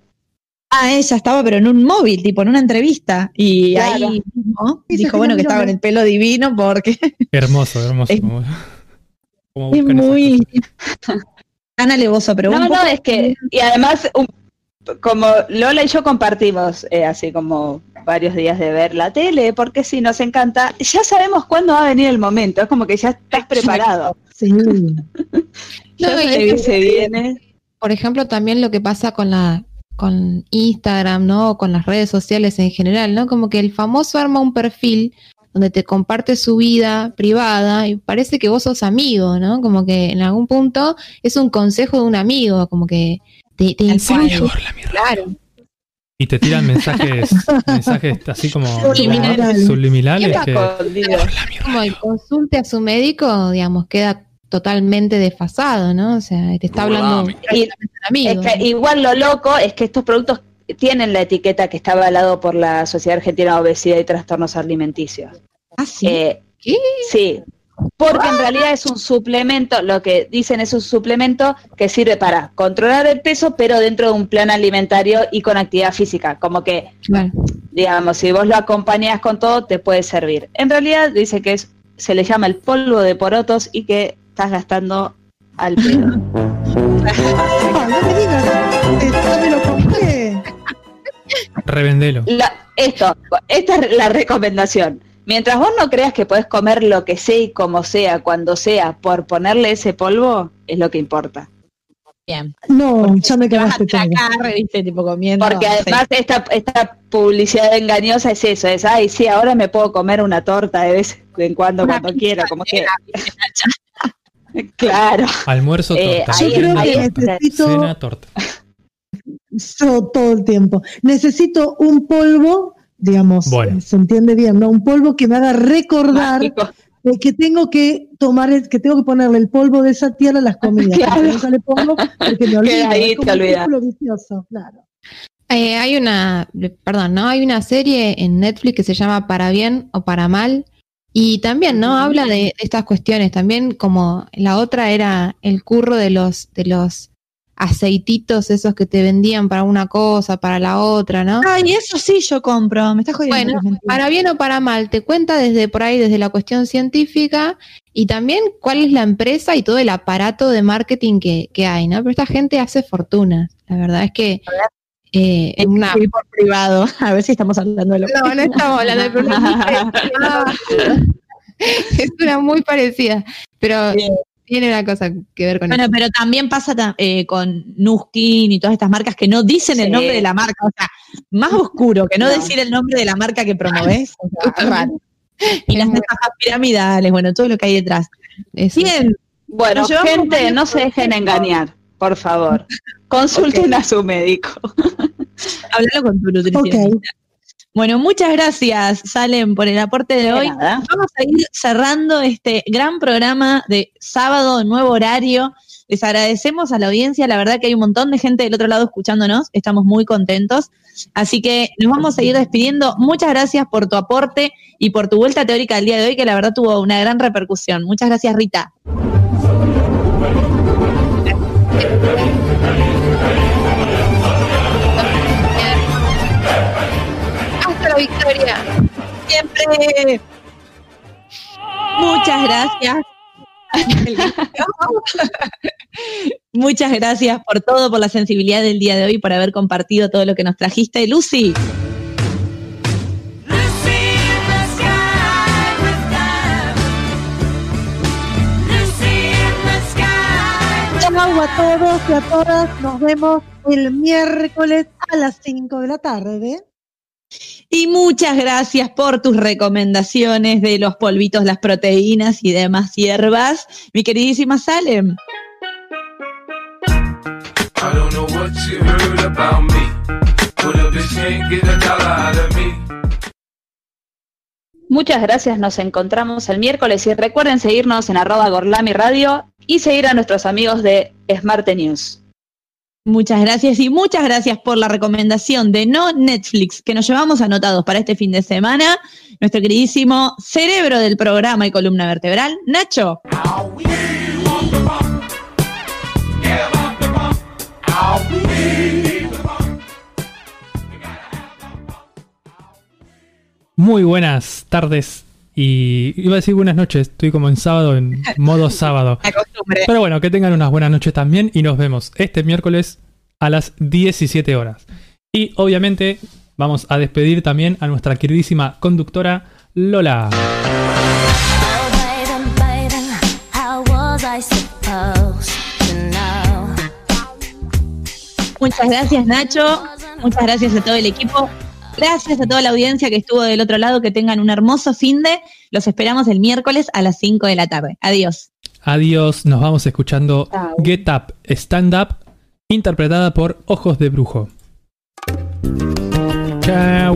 Ah, ella estaba, pero en un móvil, tipo en una entrevista. Y Claro. ahí mismo dijo, Cecilia bueno, que estaba con Milone. el pelo divino porque [laughs] Hermoso, hermoso. Es- como- como es muy cosas. [laughs] tan alevoso, pero No, un no, poco- es que, y además, un- como Lola y yo compartimos eh, así como varios días de ver la tele, porque si nos encanta, ya sabemos cuándo va a venir el momento, es como que ya estás preparado. Sí. [laughs] Ya No, y es que se viene. por ejemplo, también lo que pasa con la con Instagram, ¿no? O con las redes sociales en general, ¿no? Como que el famoso arma un perfil donde te comparte su vida privada y parece que vos sos amigo, ¿no? Como que en algún punto es un consejo de un amigo, como que te, te impone. Claro. Y te tiran mensajes, [laughs] mensajes así como Subliminales. Como el consulte a su médico, digamos, queda totalmente desfasado, ¿no? O sea, te está hablando Y- amigo. Es que igual lo loco es que estos productos tienen la etiqueta que está avalado por la Sociedad Argentina de Obesidad y Trastornos Alimenticios. Ah, sí. Eh, ¿Qué? sí, porque en realidad es un suplemento, lo que dicen es un suplemento que sirve para controlar el peso, pero dentro de un plan alimentario y con actividad física, como que, digamos, si vos lo acompañas con todo, te puede servir. En realidad dice que es, se le llama el polvo de porotos y que estás gastando al pedo. Revendelo. esto, esta es la recomendación. Mientras vos no creas que podés comer lo que sea y como sea, cuando sea, por ponerle ese polvo, es lo que importa. Bien. No, ya me quedaste ¿viste? Tipo comiendo. Porque además esta, esta publicidad engañosa es eso, es, ay, sí, ahora me puedo comer una torta de vez en cuando, cuando quiera, como quiera. [laughs] claro. Almuerzo, Eh, torta. Yo creo que Torta. necesito Cena, torta. [laughs] so- todo el tiempo. Necesito un polvo, digamos, Bueno. se entiende bien, ¿no? Un polvo que me haga recordar Mágico. que tengo que tomar, el- que tengo que ponerle el polvo de esa tierra a las comidas. [laughs] Claro. porque nunca le pongo porque me [laughs] olvido. Queda ahí, es como te un vicioso, claro. Eh, hay una, perdón, ¿no? Hay una serie en Netflix que se llama Para bien o para mal. Y también, ¿no? Habla de, de estas cuestiones. También como la otra era el curro de los, de los aceititos esos que te vendían para una cosa, para la otra, ¿no? Ay, eso sí yo compro. Me estás jodiendo. Bueno, para bien o para mal, te cuenta desde por ahí, desde la cuestión científica y también cuál es la empresa y todo el aparato de marketing que, que hay, ¿no? Pero esta gente hace fortunas. La verdad es que eh, Es una, por privado. [laughs] A ver si estamos hablando de lo no, no estamos hablando de [laughs] [laughs] es una muy parecida, pero Bien. Tiene una cosa que ver con Bueno, eso. pero también pasa eh, con Nuskin y todas estas marcas que no dicen el nombre de la marca. O sea, más oscuro que no, No. decir el nombre de la marca que promovés. O sea, es raro. Y Es las estafas piramidales, bueno, todo lo que hay detrás. Eso. Bien, Bueno, gente, no se dejen engañar, por favor. Consulten a su médico. hablalo con tu nutricionista. Ok. Bueno, muchas gracias, Salem, por el aporte de hoy. nada. Vamos a ir cerrando este gran programa de sábado, nuevo horario. Les agradecemos a la audiencia, la verdad que hay un montón de gente del otro lado escuchándonos, estamos muy contentos. Así que nos vamos a ir despidiendo. Muchas gracias por tu aporte y por tu vuelta teórica del día de hoy, que la verdad tuvo una gran repercusión. Muchas gracias, Rita. Victoria. Siempre. Muchas gracias. [laughs] Muchas gracias por todo, por la sensibilidad del día de hoy, por haber compartido todo lo que nos trajiste. Lucy, Chau a todos y a todas. Nos vemos el miércoles a las 5 de la tarde. Y muchas gracias por tus recomendaciones de los polvitos, las proteínas y demás hierbas. Mi queridísima Salem. Muchas gracias, nos encontramos el miércoles y recuerden seguirnos en arroba Gorlami Radio y seguir a nuestros amigos de Smart News. Muchas gracias y muchas gracias por la recomendación de No Netflix que nos llevamos anotados para este fin de semana. Nuestro queridísimo cerebro del programa y columna vertebral, Nacho. Muy buenas tardes y iba a decir buenas noches, estoy como en sábado, en [laughs] modo sábado. Pero bueno, que tengan unas buenas noches también y nos vemos este miércoles a las 17 horas. Y obviamente vamos a despedir también a nuestra queridísima conductora Lola. Muchas gracias, Nacho. Muchas gracias a todo el equipo. Gracias a toda la audiencia que estuvo del otro lado. Que tengan un hermoso fin de. Los esperamos el miércoles a las 5 de la tarde. Adiós. Adiós, nos vamos escuchando Chao. Get Up, Stand Up, interpretada por Ojos de Brujo. Chao.